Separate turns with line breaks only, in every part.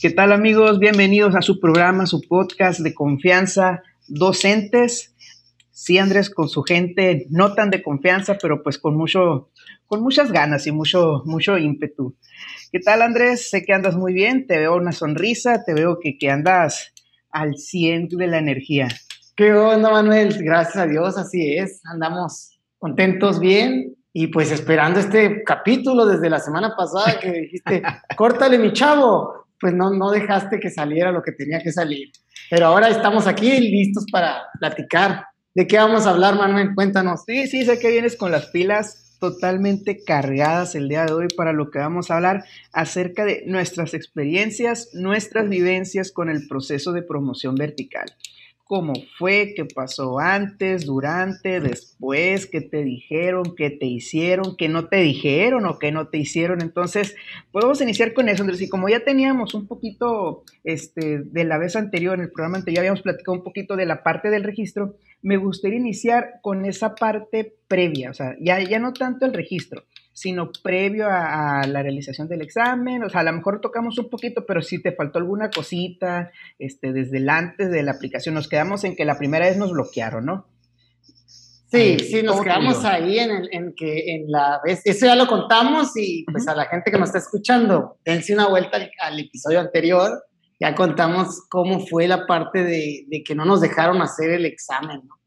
¿Qué tal amigos? Bienvenidos a su programa, su podcast de confianza, docentes. Sí, Andrés, con su gente no tan de confianza, pero pues con mucho, con muchas ganas y mucho, mucho ímpetu. ¿Qué tal, Andrés? Sé que andas muy bien, te veo una sonrisa, te veo que, que andas al 100 de la energía.
¿Qué onda, Manuel? Gracias a Dios, así es. Andamos contentos, bien, y pues esperando este capítulo desde la semana pasada que dijiste, córtale mi chavo, pues no, no dejaste que saliera lo que tenía que salir. Pero ahora estamos aquí listos para platicar. ¿De qué vamos a hablar, Manuel? Cuéntanos.
Sí, sí, sé que vienes con las pilas totalmente cargadas el día de hoy para lo que vamos a hablar acerca de nuestras experiencias, nuestras vivencias con el proceso de promoción vertical cómo fue, qué pasó antes, durante, después, qué te dijeron, qué te hicieron, qué no te dijeron o qué no te hicieron. Entonces, podemos iniciar con eso, Andrés. Y como ya teníamos un poquito este, de la vez anterior, en el programa anterior, ya habíamos platicado un poquito de la parte del registro, me gustaría iniciar con esa parte previa, o sea, ya, ya no tanto el registro, sino previo a, la realización del examen. O sea, a lo mejor tocamos un poquito, pero si te faltó alguna cosita, este, desde el antes de la aplicación, nos quedamos en que la primera vez nos bloquearon, ¿no?
Sí, sí, nos quedamos ahí en, en, que en la vez, eso ya lo contamos y pues a la gente que nos está escuchando, dense una vuelta al, episodio anterior, ya contamos cómo fue la parte de, de, que no nos dejaron hacer el examen, ¿no?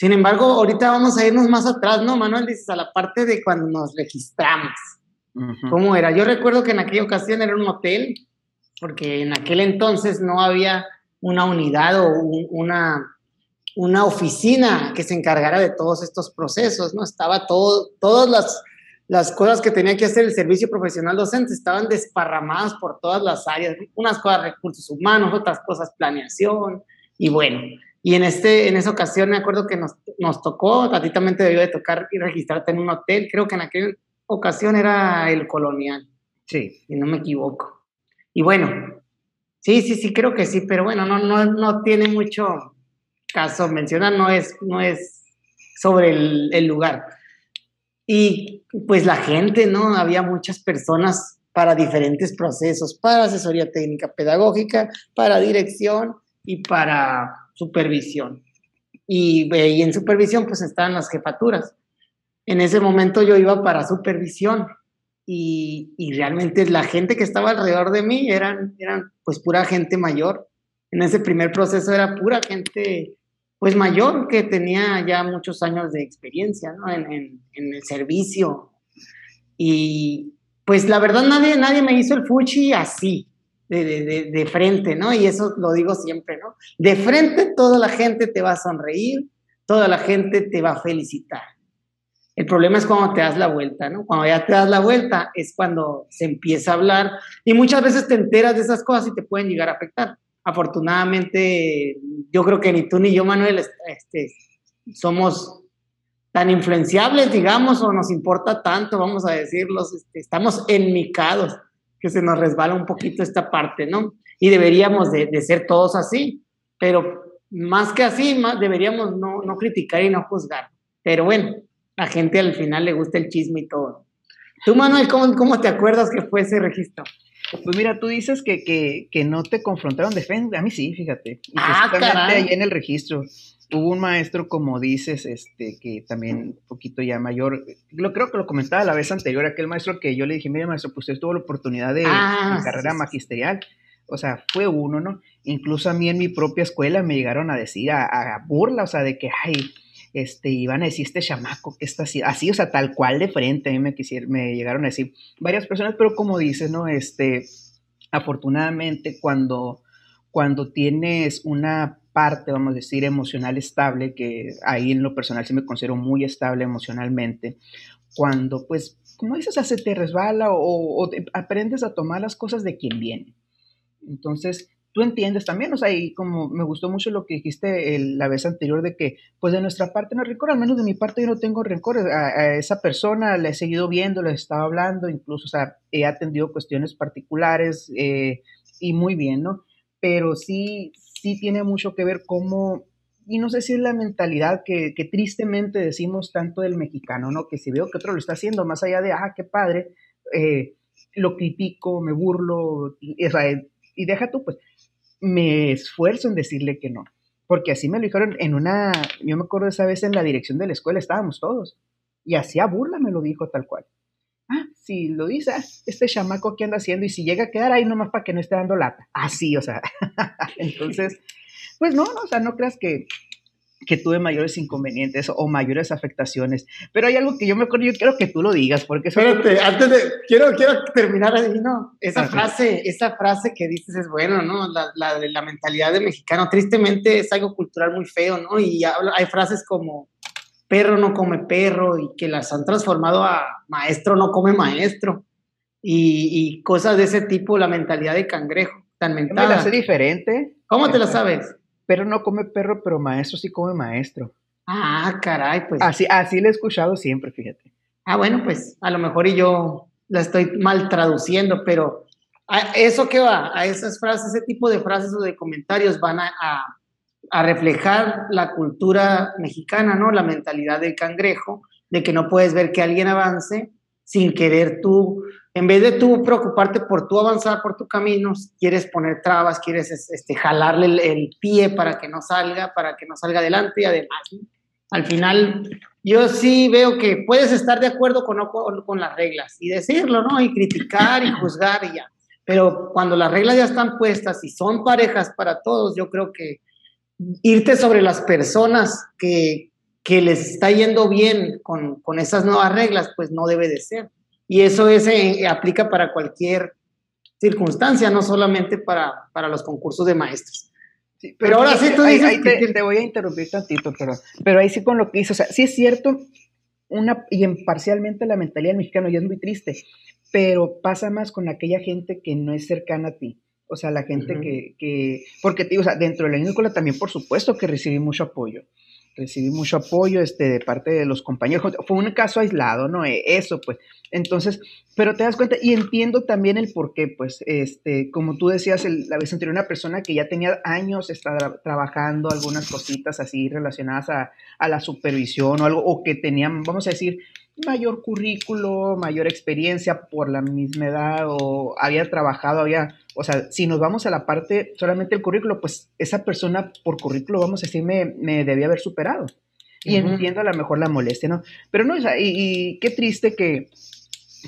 Sin embargo, ahorita vamos a irnos más atrás, ¿no, Manuel? Dices, a la parte de cuando nos registramos. ¿Cómo era? Yo recuerdo que en aquella ocasión era un hotel, porque en aquel entonces no había una unidad o una, una oficina que se encargara de todos estos procesos, ¿no? Estaba todo, todas las, las cosas que tenía que hacer el servicio profesional docente estaban desparramadas por todas las áreas, unas cosas recursos humanos, otras cosas planeación, y bueno, y en, este, en esa ocasión me acuerdo que nos, nos tocó, a ti también te debió de tocar y registrarte en un hotel, creo que en aquella ocasión era el Colonial.
Sí.
Si no me equivoco. Y bueno, sí, sí, sí, creo que sí, pero bueno, no, no, no tiene mucho caso mencionar, no es, no es sobre el, el lugar. Y pues la gente, ¿no? Había muchas personas para diferentes procesos, para asesoría técnica pedagógica, para dirección y para supervisión. Y, y, en supervisión pues estaban las jefaturas. En ese momento yo iba para supervisión y, y, realmente la gente que estaba alrededor de mí eran, eran pues pura gente mayor. En ese primer proceso era pura gente pues mayor que tenía ya muchos años de experiencia ¿no? en, en, en, el servicio. Y pues la verdad nadie, nadie me hizo el fuchi así de, frente, ¿no? Y eso lo digo siempre, ¿no? De frente toda la gente te va a sonreír, toda la gente te va a felicitar. El problema es cuando te das la vuelta, ¿no? Cuando ya te das la vuelta es cuando se empieza a hablar y muchas veces te enteras de esas cosas y te pueden llegar a afectar. Afortunadamente, yo creo que ni tú ni yo, Manuel, este, somos tan influenciables, digamos, o nos importa tanto, vamos a decirlo, este, estamos enmicados que se nos resbala un poquito esta parte, ¿no? Y deberíamos de, ser todos así, pero más que así, más deberíamos no, no criticar y no juzgar. Pero bueno, a gente al final le gusta el chisme y todo. Tú, Manuel, ¿cómo, cómo te acuerdas que fue ese registro?
Pues mira, tú dices que, que, que no te confrontaron de frente. A mí sí, fíjate.
Y ah,
ahí en el registro hubo un maestro, como dices, este, que también un poquito ya mayor, lo creo que lo comentaba la vez anterior, aquel maestro que yo le dije, mira maestro, pues usted tuvo la oportunidad de,
ah,
carrera magisterial, o sea, fue uno, ¿no? Incluso a mí en mi propia escuela me llegaron a decir, a, burla, o sea, de que, ay, este, iban a decir este chamaco que está así, así, o sea, tal cual de frente, a mí me quisieron, me llegaron a decir varias personas, pero como dices, ¿no? Este, afortunadamente cuando, cuando tienes una parte, vamos a decir, emocional estable, que ahí en lo personal sí me considero muy estable emocionalmente, cuando pues, como dices, se te resbala o, aprendes a tomar las cosas de quien viene. Entonces, tú entiendes también, o sea, y como me gustó mucho lo que dijiste la vez anterior de que, pues de nuestra parte no hay rencor, al menos de mi parte yo no tengo rencor, a, esa persona le he seguido viendo, le he estado hablando, incluso, o sea, he atendido cuestiones particulares eh, y muy bien, ¿no? Pero sí, sí tiene mucho que ver cómo, y no sé si es la mentalidad que, tristemente decimos tanto del mexicano, ¿no? Que si veo que otro lo está haciendo, más allá de, ah, qué padre, eh, lo critico, me burlo, y, y deja tú, pues, me esfuerzo en decirle que no. Porque así me lo dijeron en una, yo me acuerdo esa vez en la dirección de la escuela, estábamos todos. Y hacía burla me lo dijo tal cual. Ah, si lo dice, ah, este chamaco que anda haciendo, y si llega a quedar ahí nomás para que no esté dando lata. Así, o sea. Entonces, pues no, no, o sea, no creas que, que tuve mayores inconvenientes o mayores afectaciones. Pero hay algo que yo me acuerdo, yo quiero que tú lo digas, porque
Espérate, antes de, quiero, quiero terminar ahí, ¿no? Esa frase, esa frase que dices es bueno, ¿no? La, la de la mentalidad de mexicano, tristemente es algo cultural muy feo, ¿no? Y hay frases como perro no come perro y que las han transformado a maestro no come maestro y, y cosas de ese tipo, la mentalidad de cangrejo, tan mental.
Me la hace diferente.
¿Cómo te la sabes?
Pero no come perro, pero maestro sí come maestro.
Ah, caray, pues.
Así, así le he escuchado siempre, fíjate.
Ah, bueno, pues a lo mejor y yo la estoy mal traduciendo, pero a eso que va, a esas frases, ese tipo de frases o de comentarios van a, a, reflejar la cultura mexicana, ¿no? La mentalidad del cangrejo, de que no puedes ver que alguien avance sin querer tú en vez de tú preocuparte por tú avanzar por tu camino, quieres poner trabas, quieres este, jalarle el, pie para que no salga, para que no salga adelante y además, al final, yo sí veo que puedes estar de acuerdo con, con, las reglas y decirlo, ¿no? Y criticar y juzgar y ya. Pero cuando las reglas ya están puestas y son parejas para todos, yo creo que irte sobre las personas que, que les está yendo bien con, con esas nuevas reglas, pues no debe de ser. Y eso es, eh, aplica para cualquier circunstancia, no solamente para, para los concursos de maestros.
pero, ahora sí tú dices... Ahí, te, voy a interrumpir tantito, pero, pero ahí sí con lo que hizo, o sea, sí es cierto, una, y en parcialmente la mentalidad del mexicano ya es muy triste, pero pasa más con aquella gente que no es cercana a ti. O sea, la gente que, que, porque digo, o sea, dentro de la escuela también, por supuesto que recibí mucho apoyo recibí mucho apoyo este, de parte de los compañeros. Fue un caso aislado, ¿no? E, eso, pues. Entonces, pero te das cuenta y entiendo también el por qué, pues, este, como tú decías la vez anterior, una persona que ya tenía años está trabajando algunas cositas así relacionadas a, a la supervisión o algo, o que tenían, vamos a decir, mayor currículo, mayor experiencia por la misma edad o había trabajado, había, o sea, si nos vamos a la parte solamente el currículo, pues esa persona por currículo, vamos a decir, me, me debía haber superado. Y entiendo a lo mejor la molestia, ¿no? Pero no, o sea, y, qué triste que,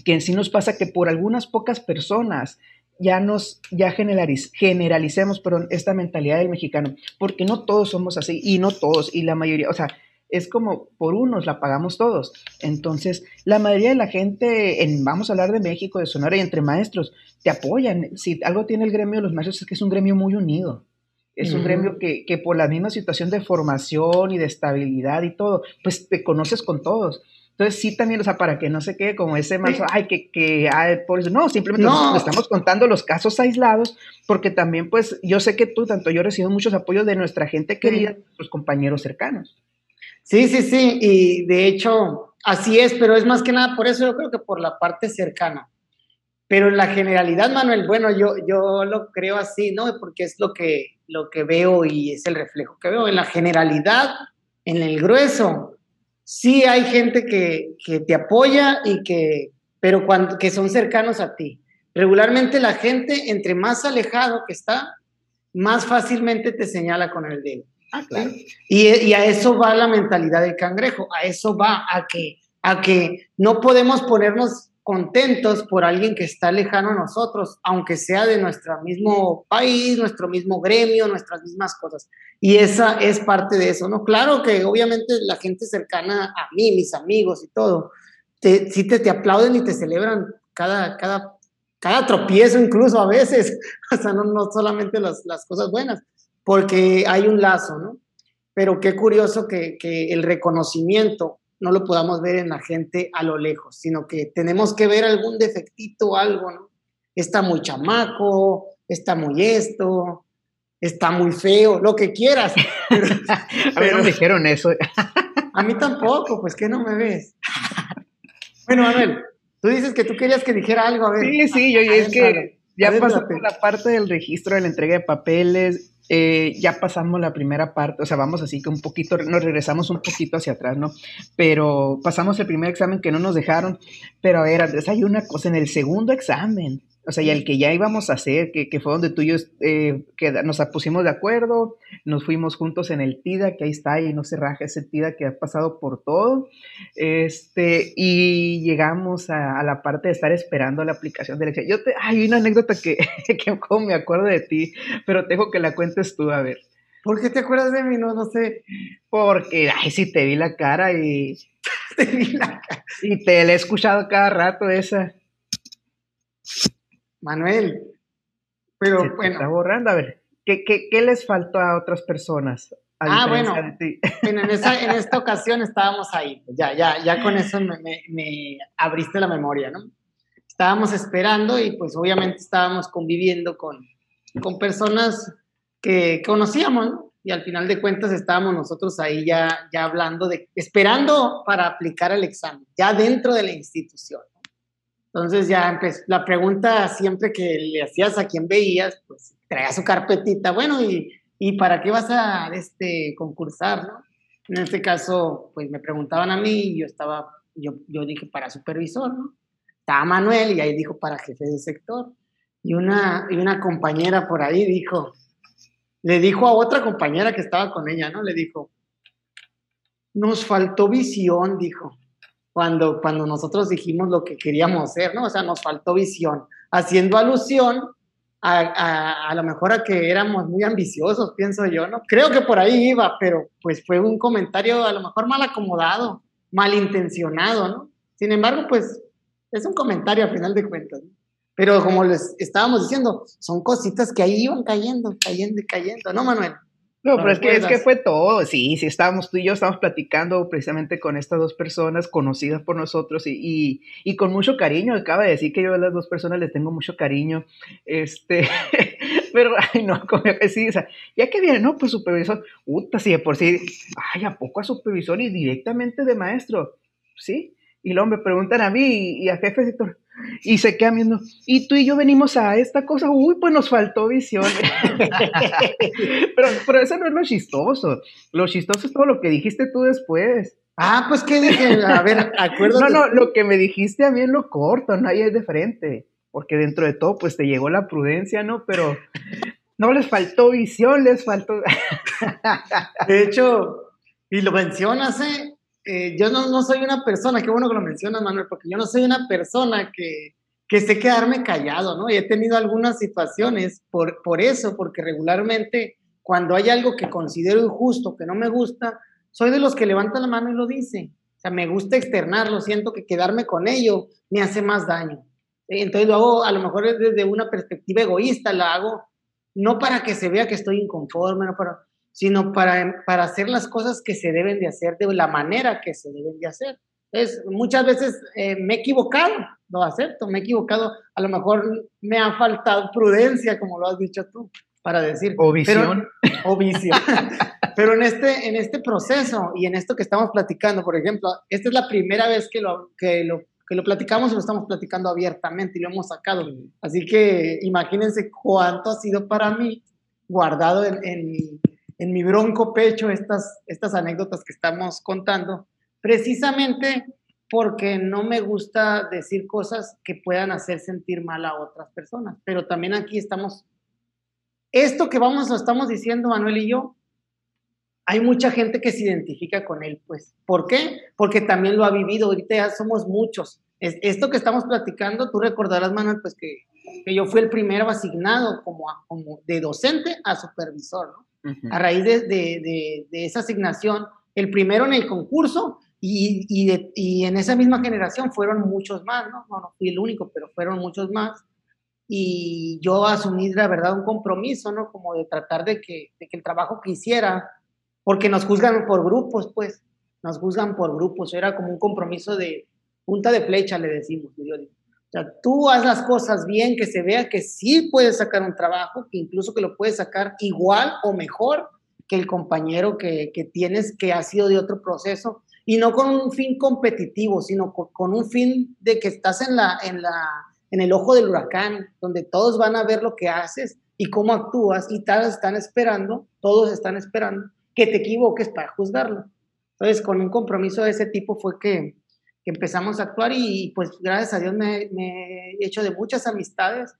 que en sí nos pasa que por algunas pocas personas ya nos, ya generalicemos, perdón, esta mentalidad del mexicano, porque no todos somos así, y no todos, y la mayoría, o sea, es como por unos la pagamos todos. Entonces, la mayoría de la gente, en, vamos a hablar de México, de Sonora y entre maestros, te apoyan. Si algo tiene el gremio de los maestros es que es un gremio muy unido. Es un gremio que, que, por la misma situación de formación y de estabilidad y todo, pues te conoces con todos. Entonces sí también, o sea, para que no se quede como ese maestro, ay, que, que, ay, por eso, no, simplemente estamos contando los casos aislados, porque también, pues, yo sé que tú, tanto yo recibo muchos apoyos de nuestra gente querida, los compañeros cercanos.
Sí, sí, sí, y de hecho así es, pero es más que nada por eso yo creo que por la parte cercana. Pero en la generalidad, Manuel, bueno, yo, yo lo creo así, ¿no? Porque es lo que, lo que veo y es el reflejo que veo. En la generalidad, en el grueso, sí hay gente que, que te apoya y que, pero cuando, que son cercanos a ti. Regularmente la gente, entre más alejado que está, más fácilmente te señala con el dedo.
Ah, claro.
Y, a eso va la mentalidad del cangrejo, a eso va, a que, a que no podemos ponernos contentos por alguien que está lejano a nosotros, aunque sea de nuestro mismo país, nuestro mismo gremio, nuestras mismas cosas. Y esa es parte de eso, ¿no? Claro que obviamente la gente cercana a mí, mis amigos y todo, te, sí te, te aplauden y te celebran cada, cada, cada tropiezo incluso a veces, o sea, no, no solamente las, las cosas buenas porque hay un lazo, ¿no? Pero qué curioso que, el reconocimiento no lo podamos ver en la gente a lo lejos, sino que tenemos que ver algún defectito, algo, ¿no? Está muy chamaco, está muy esto, está muy feo, lo que quieras.
a mí no me dijeron eso.
a mí tampoco, pues que no me ves. bueno, Manuel, tú dices que tú querías que dijera algo, a ver.
Sí, sí, yo, es que ya pasó por la parte del registro de la entrega de papeles, eh, ya pasamos la primera parte, o sea, vamos así que un poquito, nos regresamos un poquito hacia atrás, ¿no? Pero pasamos el primer examen que no nos dejaron, pero a ver, hay una cosa, en el segundo examen, O sea, y el que ya íbamos a hacer, que, que fue donde tú y yo eh, que nos pusimos de acuerdo, nos fuimos juntos en el TIDA, que ahí está, y no se raja ese TIDA que ha pasado por todo. Este, y llegamos a, la parte de estar esperando la aplicación de elección. Yo te, hay una anécdota que, que como me acuerdo de ti, pero tengo que la cuentes tú, a ver.
¿Por qué te acuerdas de mí? No, no sé.
Porque, ay, sí, te vi la cara y... te vi la cara. Y te la he escuchado cada rato esa.
Manuel, pero bueno.
está borrando, a ver, ¿qué, ¿qué, les faltó a otras personas?
ah, bueno, en, esta ocasión estábamos ahí, ya, ya, ya con eso me, me, abriste la memoria, ¿no? Estábamos esperando y pues obviamente estábamos conviviendo con, con personas que conocíamos, ¿no? Y al final de cuentas estábamos nosotros ahí ya, ya hablando de, esperando para aplicar el examen, ya dentro de la institución. Entonces ya empezó, la pregunta siempre que le hacías a quien veías, pues traía su carpetita, bueno, ¿y, y para qué vas a este, concursar, no? En este caso, pues me preguntaban a mí y yo estaba, yo, yo dije para supervisor, ¿no? Estaba Manuel y ahí dijo para jefe de sector. Y una, y una compañera por ahí dijo, le dijo a otra compañera que estaba con ella, ¿no? Le dijo, nos faltó visión, dijo cuando, cuando nosotros dijimos lo que queríamos hacer, ¿no? O sea, nos faltó visión, haciendo alusión a, a, a, lo mejor a que éramos muy ambiciosos, pienso yo, ¿no? Creo que por ahí iba, pero pues fue un comentario a lo mejor mal acomodado, malintencionado, ¿no? Sin embargo, pues es un comentario a final de cuentas, ¿no? Pero como les estábamos diciendo, son cositas que ahí iban cayendo, cayendo y cayendo, ¿no, Manuel?
No, pero es que, es que fue todo, sí, sí, estábamos, tú y yo estábamos platicando precisamente con estas dos personas conocidas por nosotros y, y, y con mucho cariño, acaba de decir que yo a las dos personas les tengo mucho cariño, este, pero, ay, no, como que sí, o sea, ya que viene, no, pues supervisor, puta, sí, de por sí, ay, ¿a poco a supervisor y directamente de maestro? Sí, y luego me preguntan a mí y, a jefe sector, y se quedan viendo, y tú y yo venimos a esta cosa, uy, pues nos faltó visión. pero, pero eso no es lo chistoso. Lo chistoso es todo lo que dijiste tú después.
Ah, pues qué dije, a ver, acuérdate.
No, no, lo que me dijiste a mí es lo corto, no hay de frente. Porque dentro de todo, pues te llegó la prudencia, ¿no? Pero no les faltó visión, les faltó.
de hecho, y lo mencionas, ¿eh? Eh, yo no, no, soy una persona, qué bueno que lo mencionas, Manuel, porque yo no soy una persona que, que sé quedarme callado, ¿no? Y he tenido algunas situaciones por, por eso, porque regularmente cuando hay algo que considero injusto, que no me gusta, soy de los que levanta la mano y lo dice. O sea, me gusta externarlo, siento que quedarme con ello me hace más daño. Entonces lo hago, a lo mejor desde una perspectiva egoísta, lo hago no para que se vea que estoy inconforme, no para, sino para, para hacer las cosas que se deben de hacer de la manera que se deben de hacer. Entonces, muchas veces eh, me he equivocado, lo acepto, me he equivocado, a lo mejor me ha faltado prudencia, como lo has dicho tú, para decir.
O visión.
Pero, o visión. pero en este, en este proceso y en esto que estamos platicando, por ejemplo, esta es la primera vez que lo, que lo, que lo platicamos y lo estamos platicando abiertamente y lo hemos sacado. Así que imagínense cuánto ha sido para mí guardado en, en en mi bronco pecho estas, estas anécdotas que estamos contando, precisamente porque no me gusta decir cosas que puedan hacer sentir mal a otras personas. Pero también aquí estamos, esto que vamos, lo estamos diciendo Manuel y yo, hay mucha gente que se identifica con él, pues. ¿Por qué? Porque también lo ha vivido, ahorita somos muchos. esto que estamos platicando, tú recordarás, Manuel, pues que, que yo fui el primero asignado como, como de docente a supervisor, ¿no? A raíz de, esa asignación, el primero en el concurso y, en esa misma generación fueron muchos más, ¿no? ¿no? fui el único, pero fueron muchos más. Y yo asumí, la verdad, un compromiso, ¿no? Como de tratar de que, que el trabajo que hiciera, porque nos juzgan por grupos, pues, nos juzgan por grupos, era como un compromiso de punta de flecha, le decimos, yo digo tú haz las cosas bien, que se vea que sí puedes sacar un trabajo, que incluso que lo puedes sacar igual o mejor que el compañero que, que tienes que ha sido de otro proceso y no con un fin competitivo, sino con, un fin de que estás en, la, en, la, en el ojo del huracán, donde todos van a ver lo que haces y cómo actúas y todos están esperando, todos están esperando que te equivoques para juzgarlo. Entonces, con un compromiso de ese tipo fue que, empezamos a actuar y pues gracias a Dios me, he hecho de muchas amistades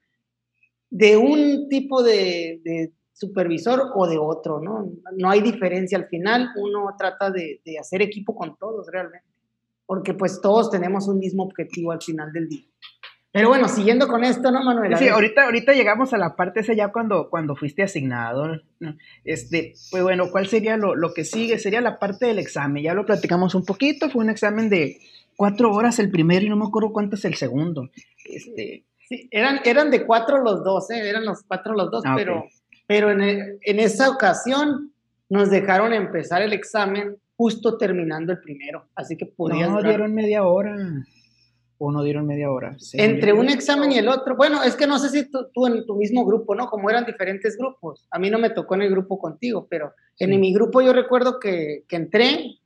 de un tipo de, supervisor o de otro, ¿no? No hay diferencia al final, uno trata de, de hacer equipo con todos realmente, porque pues todos tenemos un mismo objetivo al final del día. Pero bueno, siguiendo con esto, ¿no, Manuel?
Sí, ahorita, ahorita llegamos a la parte esa ya cuando, cuando fuiste asignado. Este, pues bueno, ¿cuál sería lo, lo, que sigue? Sería la parte del examen. Ya lo platicamos un poquito, fue un examen de cuatro horas el primero y no me acuerdo cuánto es el segundo. Este...
Sí, eran, eran de cuatro los dos, ¿eh? eran los cuatro los dos, ah, pero, pero en, en esa ocasión nos dejaron empezar el examen justo terminando el primero, así que podías...
No, dieron media hora o no dieron media hora.
Entre un examen y el otro. Bueno, es que no sé si tú, en tu mismo grupo, ¿no? Como eran diferentes grupos. A mí no me tocó en el grupo contigo, pero en mi grupo yo recuerdo que, que, entré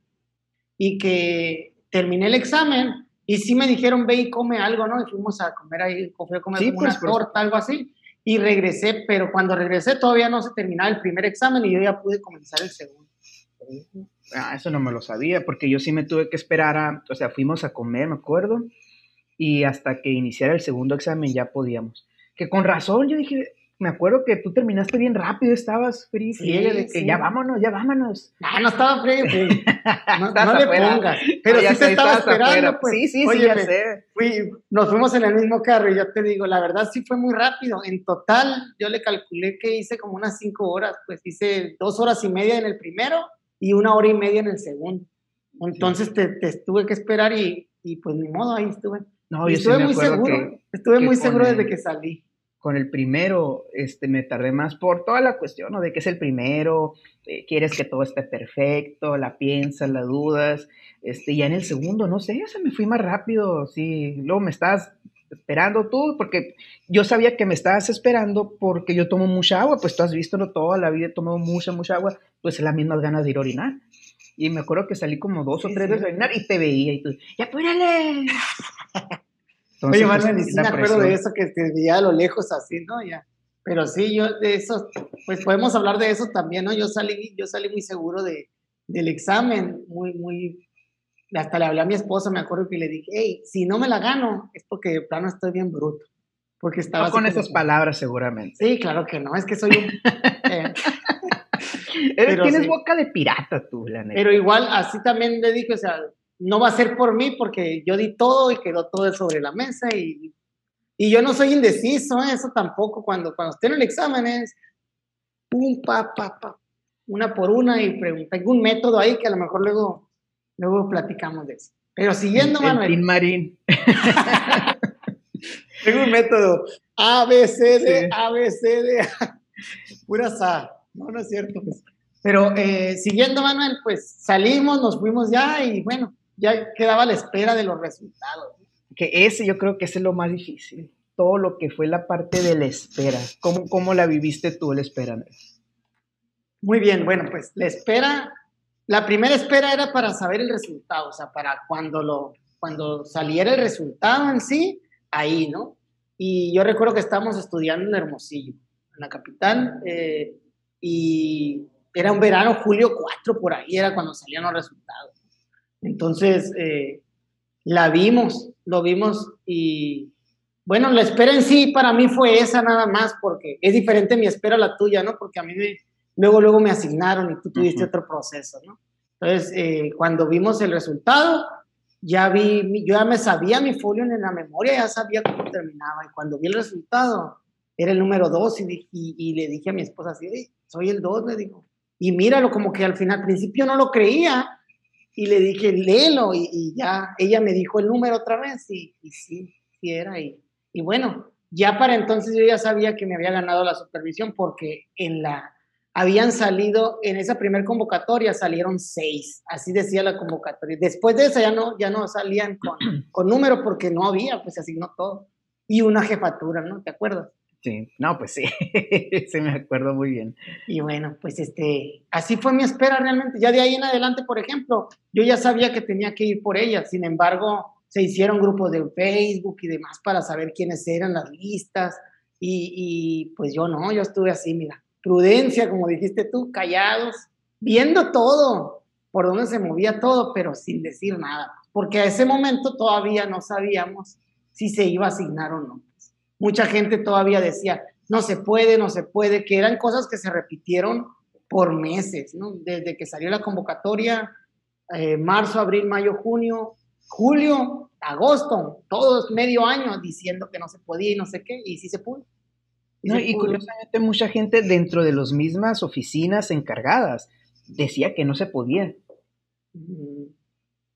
y que terminé el examen y sí me dijeron, ve y come algo, ¿no? Y fuimos a comer ahí, fui a comer una pues, torta, algo así. Y regresé, pero cuando regresé todavía no se terminaba el primer examen y yo ya pude comenzar el segundo.
Ah, eso no me lo sabía, porque yo sí me tuve que esperar a, o sea, fuimos a comer, me acuerdo, y hasta que iniciara el segundo examen ya podíamos. Que con razón yo dije, me acuerdo que tú terminaste bien rápido, estabas frío, sí, de que ya vámonos, ya vámonos.
No, no estaba frío, No, no le pongas. Pero sí te estaba esperando, pues.
Sí, sí, sí, ya sé.
nos fuimos en el mismo carro y yo te digo, la verdad sí fue muy rápido. En total, yo le calculé que hice como unas cinco horas, pues hice dos horas y media en el primero y una hora y media en el segundo. Entonces te, te tuve que esperar y, y pues ni modo, ahí estuve.
No, yo estuve muy
seguro, estuve muy seguro desde que salí.
Con el primero, este, me tardé más por toda la cuestión, ¿no? De que es el primero, eh, quieres que todo esté perfecto, la piensas, la dudas, este, ya en el segundo, no sé, o me fui más rápido, sí, luego me estabas esperando tú, porque yo sabía que me estabas esperando porque yo tomo mucha agua, pues tú has visto ¿no? toda la vida he tomado mucha, mucha agua, pues es las mismas ganas de ir a orinar. Y me acuerdo que salí como dos o tres veces a orinar y te veía y tú, ¡ya apúrale!
Oye, Manuel, pues, me acuerdo de eso que te veía a lo lejos así, ¿no? Ya. Pero sí, yo de eso, pues podemos hablar de eso también, ¿no? Yo salí, yo salí muy seguro de, del examen, muy, muy, hasta le hablé a mi esposa, me acuerdo que le dije, hey, si no me la gano, es porque de plano estoy bien bruto. Porque estaba...
No con esas palabras seguramente.
Sí, claro que no, es que soy un...
Eh, tienes boca de pirata tú, la neta.
Pero igual, así también le dije, o sea, no va a ser por mí porque yo di todo y quedó todo sobre la mesa y, y yo no soy indeciso, ¿eh? eso tampoco, cuando, cuando esté en el examen es pum, pa, pa, pa, una por una y pregunta, un método ahí que a lo mejor luego, luego platicamos de eso. Pero siguiendo, Manuel.
Marín.
tengo un método A, B, C, D, A, B, C, D, pura sa. No, no es cierto. Pues. Pero eh, siguiendo, Manuel, pues salimos, nos fuimos ya y bueno, ya quedaba a la espera de los resultados.
Que ese yo creo que ese es lo más difícil, todo lo que fue la parte de la espera. ¿Cómo, cómo la viviste tú, la espera?
Muy bien, bueno, pues la espera, la primera espera era para saber el resultado, o sea, para cuando, lo, cuando saliera el resultado en sí, ahí, ¿no? Y yo recuerdo que estábamos estudiando en Hermosillo, en la capital, eh, y era un verano, julio 4, por ahí era cuando salían los resultados. Entonces, eh, la vimos, lo vimos y bueno, la espera en sí para mí fue esa nada más, porque es diferente mi espera a la tuya, ¿no? Porque a mí luego, luego me asignaron y tú tuviste otro proceso, ¿no? Entonces, eh, cuando vimos el resultado, ya vi, yo ya me sabía mi folio en la memoria, ya sabía cómo terminaba. Y cuando vi el resultado, era el número dos y, y, le dije a mi esposa así, soy el dos, le digo. Y míralo, como que al final, al principio no lo creía, y le dije, léelo, y, ya, ella me dijo el número otra vez, y, sí, sí era, y, y bueno, ya para entonces yo ya sabía que me había ganado la supervisión, porque en la, habían salido, en esa primer convocatoria salieron seis, así decía la convocatoria. Después de esa ya no, ya no salían con, con número porque no había, pues se asignó todo. Y una jefatura, ¿no? ¿Te acuerdas?
Sí, no, pues sí, sí me acuerdo muy bien.
Y bueno, pues este, así fue mi espera realmente. Ya de ahí en adelante, por ejemplo, yo ya sabía que tenía que ir por ella, sin embargo, se hicieron grupos de Facebook y demás para saber quiénes eran las listas y, y pues yo no, yo estuve así, mira, prudencia, como dijiste tú, callados, viendo todo, por dónde se movía todo, pero sin decir nada, porque a ese momento todavía no sabíamos si se iba a asignar o no. Mucha gente todavía decía, no se puede, no se puede, que eran cosas que se repitieron por meses, ¿no? Desde que salió la convocatoria, eh, marzo, abril, mayo, junio, julio, agosto, todos medio año diciendo que no se podía y no sé qué, y sí se pudo.
Y, curiosamente mucha gente dentro de las mismas oficinas encargadas decía que no se podía.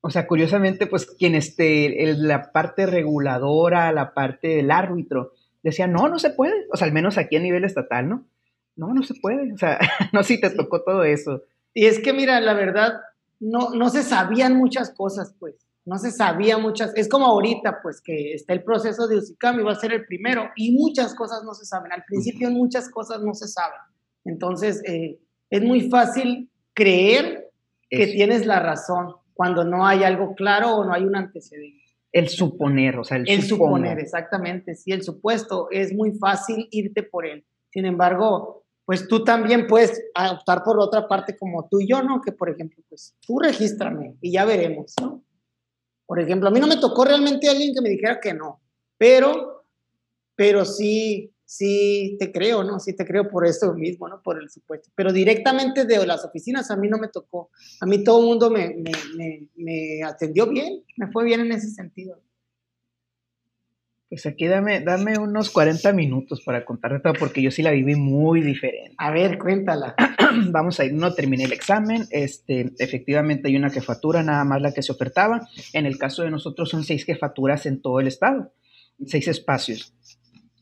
O sea, curiosamente, pues quien esté, la parte reguladora, la parte del árbitro, decía, no, no se puede. O sea, al menos aquí a nivel estatal, ¿no? No, no se puede. O sea, no si te tocó todo eso.
Y es que, mira, la verdad, no, no se sabían muchas cosas, pues. No se sabía muchas. Es como ahorita, pues, que está el proceso de Usicami, va a ser el primero, y muchas cosas no se saben. Al principio, muchas cosas no se saben. Entonces, eh, es muy fácil creer que tienes la razón cuando no hay algo claro o no hay un antecedente.
El suponer, o sea, el,
el suponer, exactamente. Sí, el supuesto es muy fácil irte por él. Sin embargo, pues tú también puedes optar por otra parte como tú y yo, ¿no? Que por ejemplo, pues tú regístrame y ya veremos, ¿no? Por ejemplo, a mí no me tocó realmente alguien que me dijera que no, pero, pero sí, sí te creo, ¿no? Sí te creo por eso mismo, ¿no? Por el supuesto. Pero directamente de las oficinas a mí no me tocó. A mí todo el mundo me, me, me, atendió bien, me fue bien en ese sentido.
Pues aquí dame, dame unos 40 minutos para contarte todo, porque yo sí la viví muy diferente.
A ver, cuéntala.
Vamos a ir, no terminé el examen, este, efectivamente hay una jefatura, nada más la que se ofertaba. En el caso de nosotros son seis jefaturas en todo el estado, seis espacios.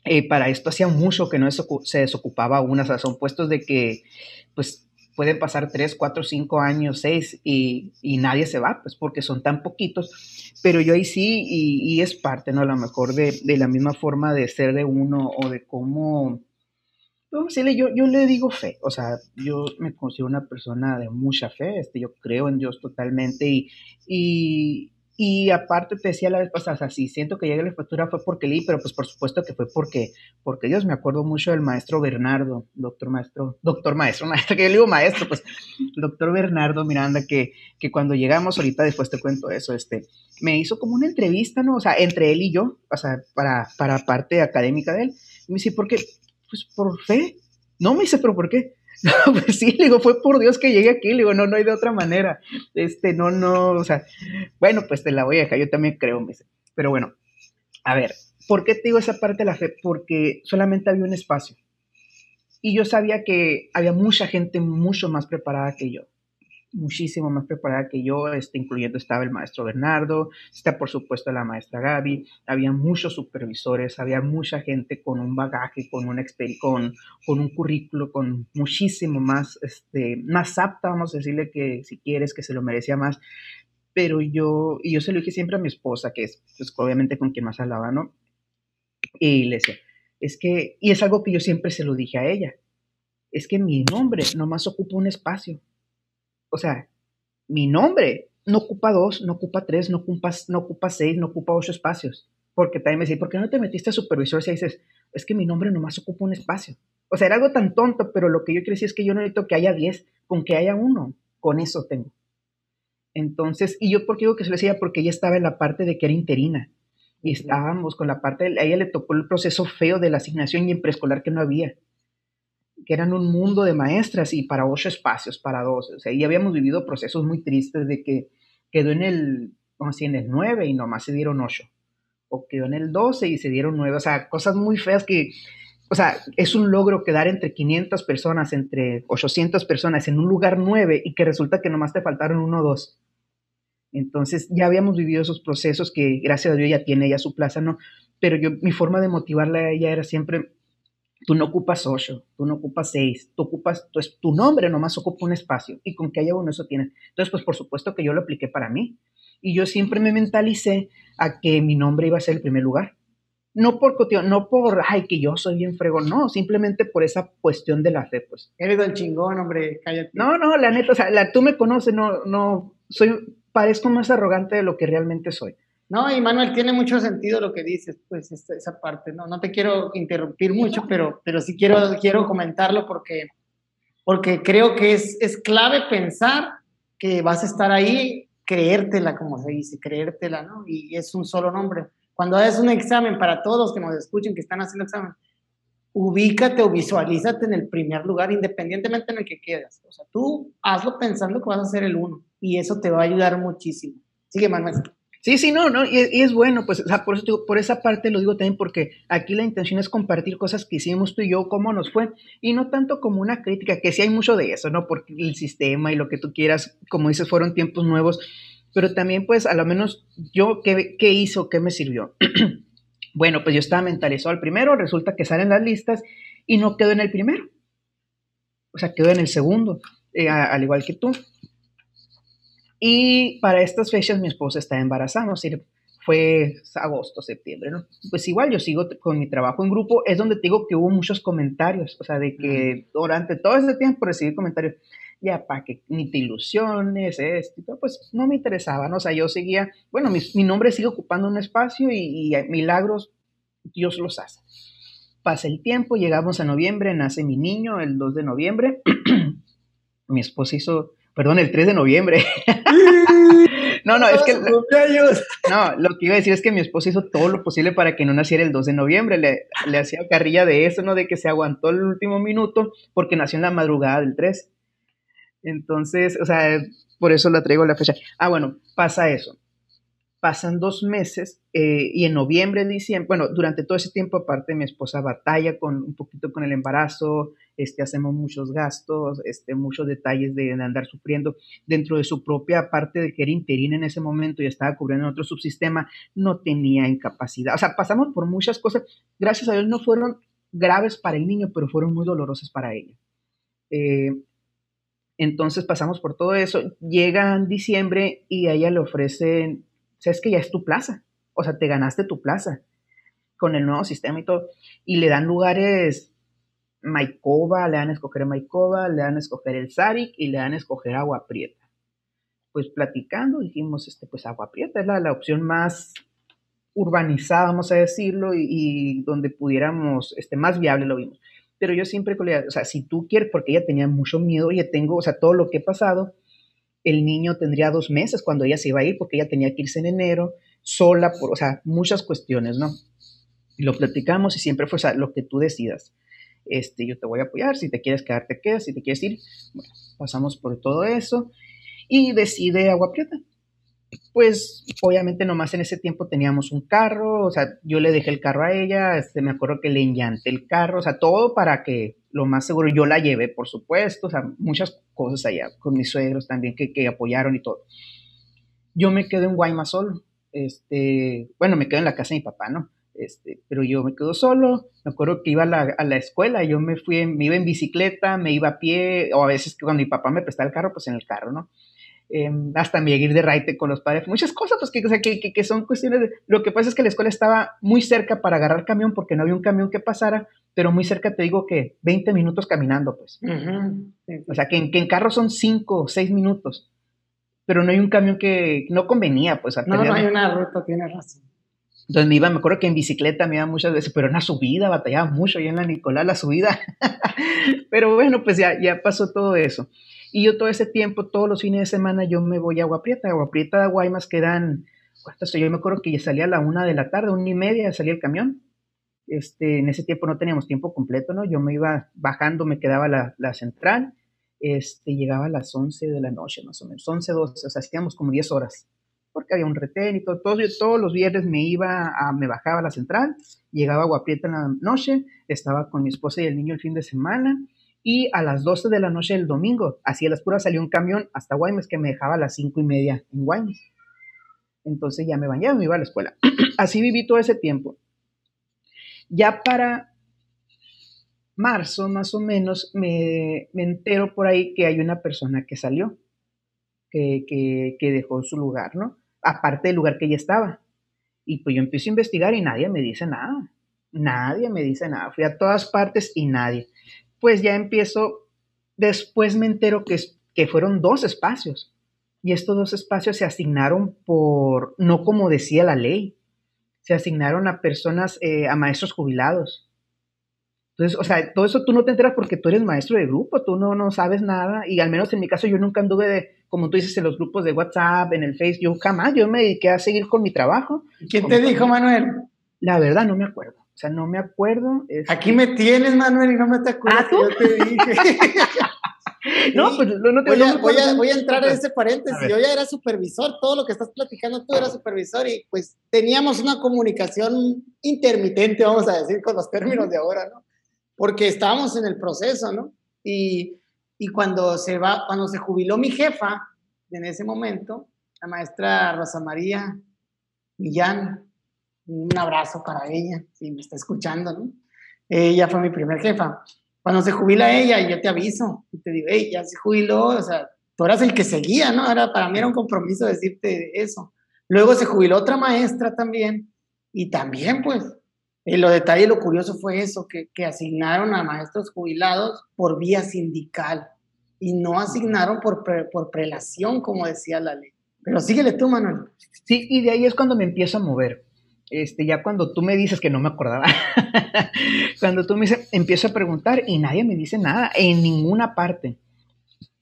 Eh, para esto hacía mucho que no se desocupaba una, o sea, son puestos de que, pues, pueden pasar tres, cuatro, cinco años, seis, y, nadie se va, pues, porque son tan poquitos, pero yo ahí sí, y, es parte, ¿no? A lo mejor de, la misma forma de ser de uno o de cómo, yo, yo le digo fe, o sea, yo me considero una persona de mucha fe, este, yo creo en Dios totalmente y, y, y aparte te decía la vez pasada, o sea, sí, siento que llegué a la factura fue porque leí, pero pues por supuesto que fue porque, porque Dios, me acuerdo mucho del maestro Bernardo, doctor maestro, doctor maestro, maestro, que yo le digo maestro, pues, doctor Bernardo Miranda, que, que cuando llegamos, ahorita después te cuento eso, este, me hizo como una entrevista, ¿no? O sea, entre él y yo, o sea, para, para parte académica de él, y me dice, ¿por qué? Pues por fe. No me dice, pero ¿por qué? Pues sí, le digo, fue por Dios que llegué aquí, le digo, no, no hay de otra manera. Este, no, no, o sea, bueno, pues te la voy a dejar, yo también creo, me. Pero bueno, a ver, ¿por qué te digo esa parte de la fe? Porque solamente había un espacio. Y yo sabía que había mucha gente mucho más preparada que yo muchísimo más preparada que yo, este, incluyendo estaba el maestro Bernardo, está por supuesto la maestra Gaby, había muchos supervisores, había mucha gente con un bagaje, con una con, con un currículo, con muchísimo más, este, más apta, vamos a decirle que si quieres, que se lo merecía más, pero yo, y yo se lo dije siempre a mi esposa, que es pues, obviamente con quien más hablaba, ¿no? Y le decía, es que, y es algo que yo siempre se lo dije a ella, es que mi nombre nomás ocupa un espacio o sea, mi nombre no ocupa dos, no ocupa tres, no ocupa, no ocupa seis, no ocupa ocho espacios. Porque también me decía, ¿por qué no te metiste a supervisor si dices, es que mi nombre nomás ocupa un espacio? O sea, era algo tan tonto, pero lo que yo quiero decir es que yo no necesito que haya diez, con que haya uno, con eso tengo. Entonces, y yo por qué digo que se lo decía, porque ella estaba en la parte de que era interina. Y estábamos con la parte, a ella le tocó el proceso feo de la asignación y en preescolar que no había que eran un mundo de maestras y para ocho espacios, para dos. O sea, y habíamos vivido procesos muy tristes de que quedó en el, vamos en el 9 y nomás se dieron ocho. O quedó en el 12 y se dieron nueve. O sea, cosas muy feas que, o sea, es un logro quedar entre 500 personas, entre 800 personas en un lugar nueve y que resulta que nomás te faltaron uno o dos. Entonces ya habíamos vivido esos procesos que gracias a Dios ya tiene ya su plaza, ¿no? Pero yo, mi forma de motivarla a ella era siempre, Tú no ocupas ocho, tú no ocupas seis, tú ocupas, pues, tu nombre nomás ocupa un espacio y con que haya uno eso tienes. Entonces, pues por supuesto que yo lo apliqué para mí y yo siempre me mentalicé a que mi nombre iba a ser el primer lugar. No por, no por, ay, que yo soy bien fregón, no, simplemente por esa cuestión de la fe, pues.
Eres el chingón, hombre, cállate.
No, no, la neta, o sea, la, tú me conoces, no, no, soy, parezco más arrogante de lo que realmente soy.
No, y Manuel, tiene mucho sentido lo que dices, pues esa parte, ¿no? No te quiero interrumpir mucho, pero, pero sí quiero, quiero comentarlo porque, porque creo que es, es clave pensar que vas a estar ahí creértela, como se dice, creértela, ¿no? Y es un solo nombre. Cuando haces un examen, para todos que nos escuchen, que están haciendo examen, ubícate o visualízate en el primer lugar, independientemente en el que quedas. O sea, tú hazlo pensando que vas a ser el uno y eso te va a ayudar muchísimo. Sigue, Manuel.
Sí, sí, no, no, y, es bueno, pues, por eso por esa parte lo digo también, porque aquí la intención es compartir cosas que hicimos tú y yo, cómo nos fue, y no tanto como una crítica, que sí hay mucho de eso, ¿no? Porque el sistema y lo que tú quieras, como dices, fueron tiempos nuevos, pero también, pues, a lo menos yo, ¿qué, qué hizo? ¿Qué me sirvió? bueno, pues yo estaba mentalizado al primero, resulta que salen las listas y no quedo en el primero, o sea, quedo en el segundo, eh, al igual que tú. Y para estas fechas mi esposa está embarazada, ¿no? fue agosto, septiembre, ¿no? Pues igual yo sigo con mi trabajo en grupo, es donde te digo que hubo muchos comentarios, o sea, de que durante todo ese tiempo recibí comentarios, ya para que ni te ilusiones, esto, pues no me interesaba, ¿no? O sea, yo seguía, bueno, mi, mi nombre sigue ocupando un espacio y, y, milagros Dios los hace. Pasa el tiempo, llegamos a noviembre, nace mi niño el 2 de noviembre, mi esposa hizo perdón, el 3 de noviembre. no, no, es que... No, lo que iba a decir es que mi esposa hizo todo lo posible para que no naciera el 2 de noviembre. Le, le hacía carrilla de eso, ¿no? De que se aguantó el último minuto porque nació en la madrugada del 3. Entonces, o sea, por eso la traigo la fecha. Ah, bueno, pasa eso. Pasan dos meses eh, y en noviembre, diciembre, bueno, durante todo ese tiempo, aparte, mi esposa batalla con un poquito con el embarazo, este, hacemos muchos gastos, este, muchos detalles de, andar sufriendo dentro de su propia parte de que era interina en ese momento y estaba cubriendo otro subsistema, no tenía incapacidad. O sea, pasamos por muchas cosas. Gracias a Dios no fueron graves para el niño, pero fueron muy dolorosas para ella. Eh, entonces pasamos por todo eso. Llega en diciembre y a ella le ofrecen, sabes que ya es tu plaza, o sea, te ganaste tu plaza con el nuevo sistema y todo, y le dan lugares Maikova, le dan a escoger Maikova, le dan a escoger el Sarik y le dan a escoger Agua Prieta. Pues platicando dijimos, este, pues Agua Prieta es la, opción más urbanizada, vamos a decirlo, y, donde pudiéramos, este, más viable lo vimos. Pero yo siempre, o sea, si tú quieres, porque ella tenía mucho miedo, oye, tengo, o sea, todo lo que he pasado, el niño tendría dos meses cuando ella se iba a ir, porque ella tenía que irse en enero, sola, o sea, muchas cuestiones, ¿no? Lo platicamos y siempre fue, o sea, lo que tú decidas este, yo te voy a apoyar, si te quieres quedar, te quedas, si te quieres ir, bueno, pasamos por todo eso y decide Agua Prieta. Pues obviamente nomás en ese tiempo teníamos un carro, o sea, yo le dejé el carro a ella, este, me acuerdo que le enllanté el carro, o sea, todo para que lo más seguro yo la llevé, por supuesto, o sea, muchas cosas allá, con mis suegros también que, que apoyaron y todo. Yo me quedé en Guaymas solo, este, bueno, me quedo en la casa de mi papá, ¿no? Este, pero yo me quedo solo, me acuerdo que iba a la, escuela, yo me fui, me iba en bicicleta, me iba a pie, o a veces cuando mi papá me prestaba el carro, pues en el carro, ¿no? Em, hasta me ir de raite con los padres, muchas cosas, pues que, que, que, son cuestiones de, lo que pasa es que la escuela estaba muy cerca para agarrar camión, porque no había un camión que pasara, pero muy cerca te digo que 20 minutos caminando, pues. O sea, que en, que en carro son 5 o 6 minutos, pero no hay un camión que no convenía, pues.
A no, no hay una ruta, tiene razón.
Entonces me iba, me acuerdo que en bicicleta me iba muchas veces, pero en la subida, batallaba mucho, y en la Nicolás la subida. pero bueno, pues ya, ya pasó todo eso. Y yo todo ese tiempo, todos los fines de semana, yo me voy a Agua Prieta. Agua Prieta de Guaymas quedan, ¿cuántas? Yo me acuerdo que ya salía a la una de la tarde, una y media, salía el camión. Este, en ese tiempo no teníamos tiempo completo, ¿no? Yo me iba bajando, me quedaba la, la central, este, llegaba a las 11 de la noche, más o menos, 11, 12, o sea, hacíamos como 10 horas porque había un retén y todo. Todos, los viernes me iba, a, me bajaba a la central, llegaba a Guaprieta en la noche, estaba con mi esposa y el niño el fin de semana, y a las 12 de la noche del domingo, así a las puras salió un camión hasta Guaymas que me dejaba a las 5 y media en Guaymas. Entonces ya me bañaba, me iba a la escuela. así viví todo ese tiempo. Ya para marzo, más o menos, me, me entero por ahí que hay una persona que salió, que, que, dejó su lugar, ¿no? aparte del lugar que ella estaba. Y pues yo empiezo a investigar y nadie me dice nada. Nadie me dice nada. Fui a todas partes y nadie. Pues ya empiezo, después me entero que, que fueron dos espacios. Y estos dos espacios se asignaron por, no como decía la ley, se asignaron a personas, eh, a maestros jubilados. Entonces, o sea, todo eso tú no te enteras porque tú eres maestro de grupo, tú no, no sabes nada. Y al menos en mi caso, yo nunca anduve de, como tú dices, en los grupos de WhatsApp, en el Facebook, yo jamás, yo me dediqué a seguir con mi trabajo.
¿Quién te dijo, Manuel?
La verdad, no me acuerdo. O sea, no me acuerdo.
Este Aquí me tienes, Manuel, y no me te acuerdas. ¿Ah, yo te dije. no, pues no, te voy, a, voy, a, voy a entrar en ese paréntesis. Yo ya era supervisor, todo lo que estás platicando tú eras supervisor y pues teníamos una comunicación intermitente, vamos a decir, con los términos de ahora, ¿no? porque estábamos en el proceso, ¿no? Y, y cuando se va, cuando se jubiló mi jefa, en ese momento, la maestra Rosa María Millán, un abrazo para ella, si me está escuchando, ¿no? Ella fue mi primer jefa. Cuando se jubila ella, yo te aviso y te digo, hey, ya se jubiló, o sea, tú eras el que seguía, ¿no? Era, para mí era un compromiso decirte eso. Luego se jubiló otra maestra también y también, pues, y lo detalle, lo curioso fue eso, que, que, asignaron a maestros jubilados por vía sindical y no asignaron por, por prelación, como decía la ley. Pero síguele tú, Manuel.
Sí, y de ahí es cuando me empiezo a mover. Este, ya cuando tú me dices que no me acordaba, cuando tú me dices, empiezo a preguntar y nadie me dice nada, en ninguna parte.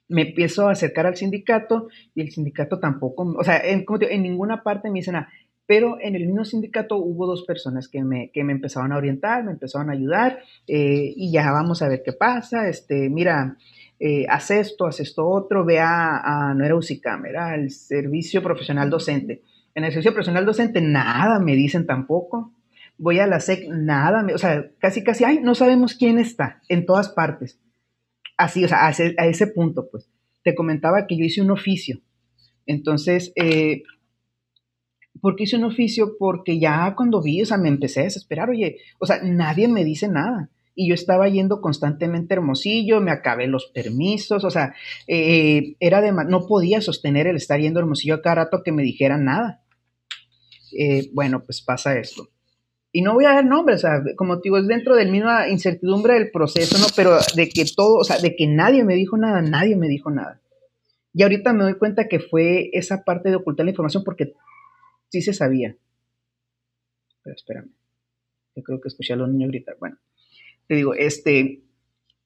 Me empiezo a acercar al sindicato y el sindicato tampoco, o sea, en, ninguna parte me dicen nada. Pero en el mismo sindicato hubo dos personas que me, que me empezaban a orientar, me empezaron a ayudar eh, y ya vamos a ver qué pasa. Este, mira, eh, haz esto, haz esto otro, ve a, no era UCICAM, era el servicio profesional docente. En el servicio profesional docente nada me dicen tampoco. Voy a la SEC, nada, o sea, casi, casi, ay, no sabemos quién está en todas partes. Así, o sea, a ese, a ese punto, pues. Te comentaba que yo hice un oficio. Entonces, eh, ¿Por qué hice un oficio? Porque ya cuando vi, o sea, me empecé a desesperar, oye, o sea, nadie me dice nada. Y yo estaba yendo constantemente Hermosillo, me acabé los permisos, o sea, eh, era de, no podía sostener el estar yendo Hermosillo a cada rato que me dijeran nada. Eh, bueno, pues pasa esto. Y no voy a dar nombres, como te digo, es dentro de la misma incertidumbre del proceso, ¿no? Pero de que todo, o sea, de que nadie me dijo nada, nadie me dijo nada. Y ahorita me doy cuenta que fue esa parte de ocultar la información porque sí se sabía. Pero espérame. Yo creo que escuché a los niños gritar. Bueno, te digo, este,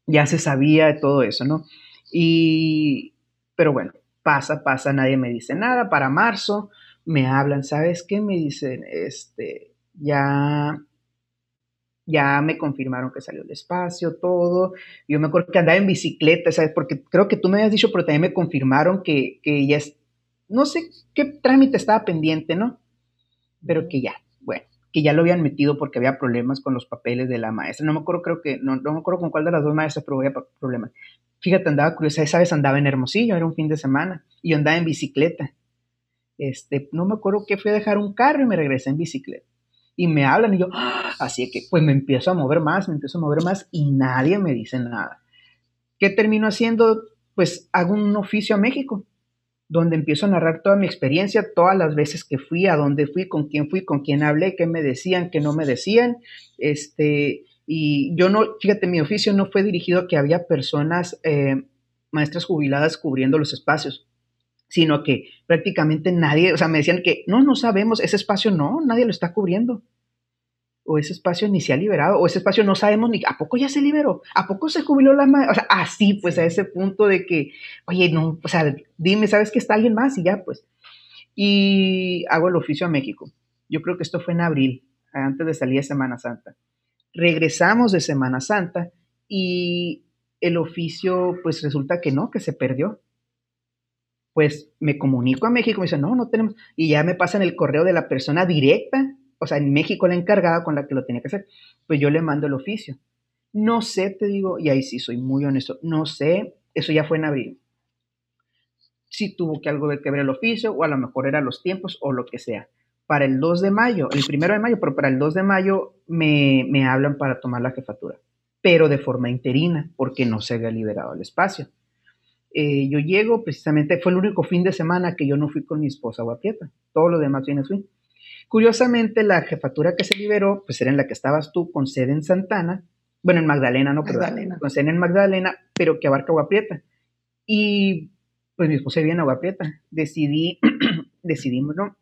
ya se sabía todo eso, ¿no? Y, pero bueno, pasa, pasa, nadie me dice nada. Para marzo me hablan, ¿sabes qué? Me dicen, este, ya, ya me confirmaron que salió el espacio, todo. Yo me acuerdo que andaba en bicicleta, ¿sabes? Porque creo que tú me habías dicho, pero también me confirmaron que, que ya es, no sé qué trámite estaba pendiente, ¿no? Pero que ya, bueno, que ya lo habían metido porque había problemas con los papeles de la maestra. No me acuerdo, creo que, no, no me acuerdo con cuál de las dos maestras, pero había problemas. Fíjate, andaba curiosa, esa vez andaba en Hermosillo, era un fin de semana, y yo andaba en bicicleta. Este, no me acuerdo que fui a dejar un carro y me regresé en bicicleta. Y me hablan y yo, ¡ah! así que pues me empiezo a mover más, me empiezo a mover más y nadie me dice nada. ¿Qué termino haciendo? Pues hago un oficio a México donde empiezo a narrar toda mi experiencia, todas las veces que fui, a dónde fui, con quién fui, con quién hablé, qué me decían, qué no me decían. Este, y yo no, fíjate, mi oficio no fue dirigido a que había personas, eh, maestras jubiladas cubriendo los espacios, sino que prácticamente nadie, o sea, me decían que no, no sabemos, ese espacio no, nadie lo está cubriendo o ese espacio ni se ha liberado, o ese espacio no sabemos ni, ¿a poco ya se liberó? ¿A poco se jubiló la madre? O sea, así, pues a ese punto de que, oye, no, o sea, dime, ¿sabes que está alguien más? Y ya, pues. Y hago el oficio a México. Yo creo que esto fue en abril, antes de salir de Semana Santa. Regresamos de Semana Santa y el oficio, pues resulta que no, que se perdió. Pues me comunico a México, me dicen, no, no tenemos, y ya me pasan el correo de la persona directa o sea, en México la encargada con la que lo tenía que hacer, pues yo le mando el oficio. No sé, te digo, y ahí sí soy muy honesto, no sé, eso ya fue en abril. Si tuvo que algo que ver el oficio, o a lo mejor eran los tiempos, o lo que sea. Para el 2 de mayo, el primero de mayo, pero para el 2 de mayo me, me hablan para tomar la jefatura, pero de forma interina, porque no se había liberado el espacio. Eh, yo llego, precisamente, fue el único fin de semana que yo no fui con mi esposa Guapieta. Todo lo demás viene fui. Curiosamente, la jefatura que se liberó, pues era en la que estabas tú, con sede en Santana, bueno, en Magdalena, no, Magdalena. con sede en Magdalena, pero que abarca Agua Prieta. Y pues mi esposa vivía en Agua Prieta. Decidí, decidimos, ¿no?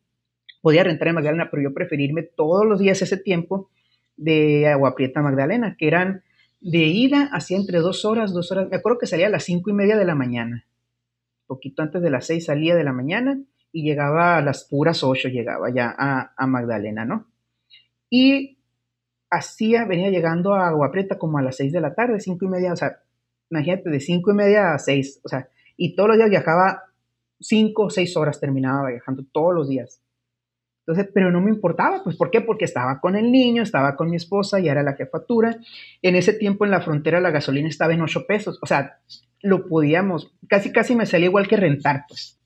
Podía rentar en Magdalena, pero yo preferirme todos los días ese tiempo de Agua Prieta a Magdalena, que eran De ida hacía entre dos horas, dos horas. Me acuerdo que salía a las cinco y media de la mañana. Poquito antes de las seis salía de la mañana y llegaba a las puras ocho, llegaba ya a, a Magdalena, ¿no? Y hacía, venía llegando a Agua Prieta como a las seis de la tarde, cinco y media, o sea, imagínate, de cinco y media a seis, o sea, y todos los días viajaba cinco o seis horas, terminaba viajando todos los días. Entonces, pero no me importaba, pues ¿por qué? Porque estaba con el niño, estaba con mi esposa y era la jefatura. En ese tiempo en la frontera la gasolina estaba en ocho pesos, o sea, lo podíamos, casi casi me salía igual que rentar, pues.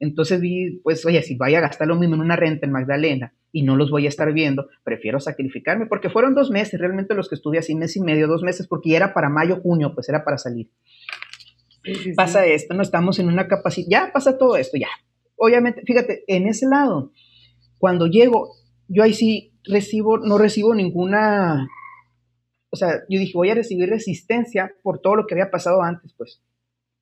Entonces vi, pues, oye, si vaya a gastar lo mismo en una renta en Magdalena y no los voy a estar viendo, prefiero sacrificarme, porque fueron dos meses, realmente los que estuve así, mes y medio, dos meses, porque ya era para mayo, junio, pues era para salir. pasa esto, no estamos en una capacidad, ya pasa todo esto, ya. Obviamente, fíjate, en ese lado, cuando llego, yo ahí sí recibo, no recibo ninguna, o sea, yo dije, voy a recibir resistencia por todo lo que había pasado antes, pues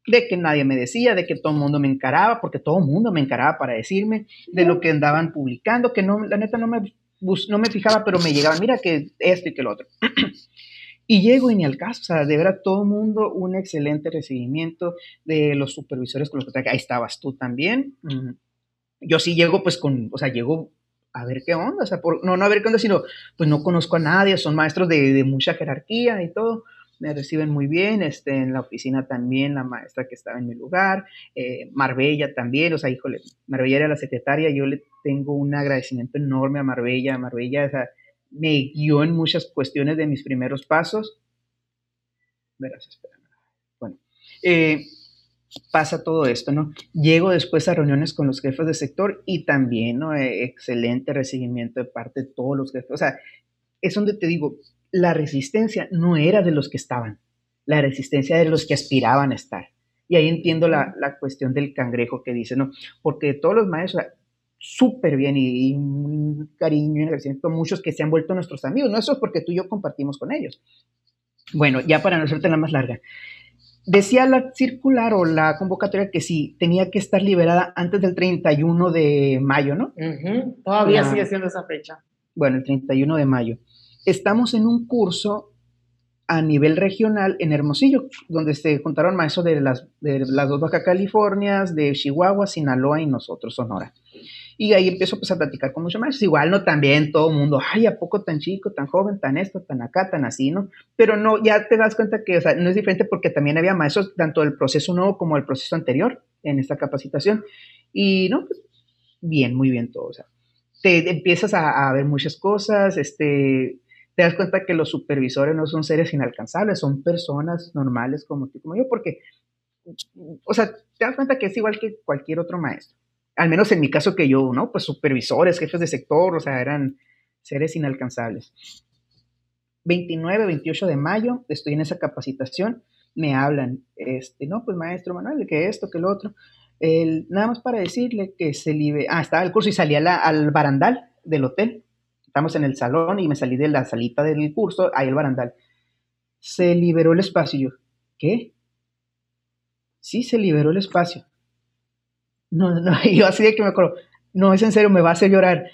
de que nadie me decía, de que todo el mundo me encaraba, porque todo el mundo me encaraba para decirme de lo que andaban publicando, que no, la neta no me, no me fijaba, pero me llegaba, mira que esto y que lo otro. y llego y ni al caso, o sea, de verdad todo el mundo un excelente recibimiento de los supervisores con los que ahí estabas tú también. Yo sí llego pues con, o sea, llego a ver qué onda, o sea, no, no a ver qué onda, sino pues no conozco a nadie, son maestros de, mucha jerarquía y todo me reciben muy bien, este, en la oficina también la maestra que estaba en mi lugar, eh, Marbella también, o sea, híjole, Marbella era la secretaria, yo le tengo un agradecimiento enorme a Marbella, Marbella, o sea, me guió en muchas cuestiones de mis primeros pasos. Verás, espera. Bueno, eh, pasa todo esto, ¿no? Llego después a reuniones con los jefes de sector y también, ¿no? Eh, excelente recibimiento de parte de todos los jefes. O sea, es donde te digo, la resistencia no era de los que estaban, la resistencia de los que aspiraban a estar. Y ahí entiendo la, cuestión del cangrejo que dice, ¿no? Porque todos los maestros, súper bien y, un cariño y agradecimiento muchos que se han vuelto nuestros amigos, no eso es porque tú y yo compartimos con ellos. Bueno, ya para no hacerte la más larga. Decía la circular o la convocatoria que sí, tenía que estar liberada antes del 31 de mayo, ¿no?
Todavía sigue siendo esa fecha.
Bueno, el 31 de mayo estamos en un curso a nivel regional en Hermosillo, donde se juntaron maestros de las, de las dos Baja Californias, de Chihuahua, Sinaloa y nosotros, Sonora. Y ahí empiezo pues, a platicar con muchos maestros. Igual, ¿no? También todo el mundo, ay, ¿a poco tan chico, tan joven, tan esto, tan acá, tan así, ¿no? Pero no, ya te das cuenta que, o sea, no es diferente porque también había maestros tanto del proceso nuevo como del proceso anterior en esta capacitación. Y, ¿no? Pues, bien, muy bien todo, o sea. Te empiezas a, a ver muchas cosas, este, te das cuenta que los supervisores no son seres inalcanzables, son personas normales como tú, como yo, porque, o sea, te das cuenta que es igual que cualquier otro maestro. Al menos en mi caso que yo, ¿no? Pues supervisores, jefes de sector, o sea, eran seres inalcanzables. 29, 28 de mayo, estoy en esa capacitación, me hablan, este, no, pues maestro Manuel, que esto, que lo otro. El, nada más para decirle que se libre, ah, estaba el curso y salía al barandal del hotel estamos en el salón y me salí de la salita del curso, ahí el barandal. Se liberó el espacio. Yo, ¿qué? Sí, se liberó el espacio. No, no, yo así de que me acuerdo, no, es en serio, me va a hacer llorar.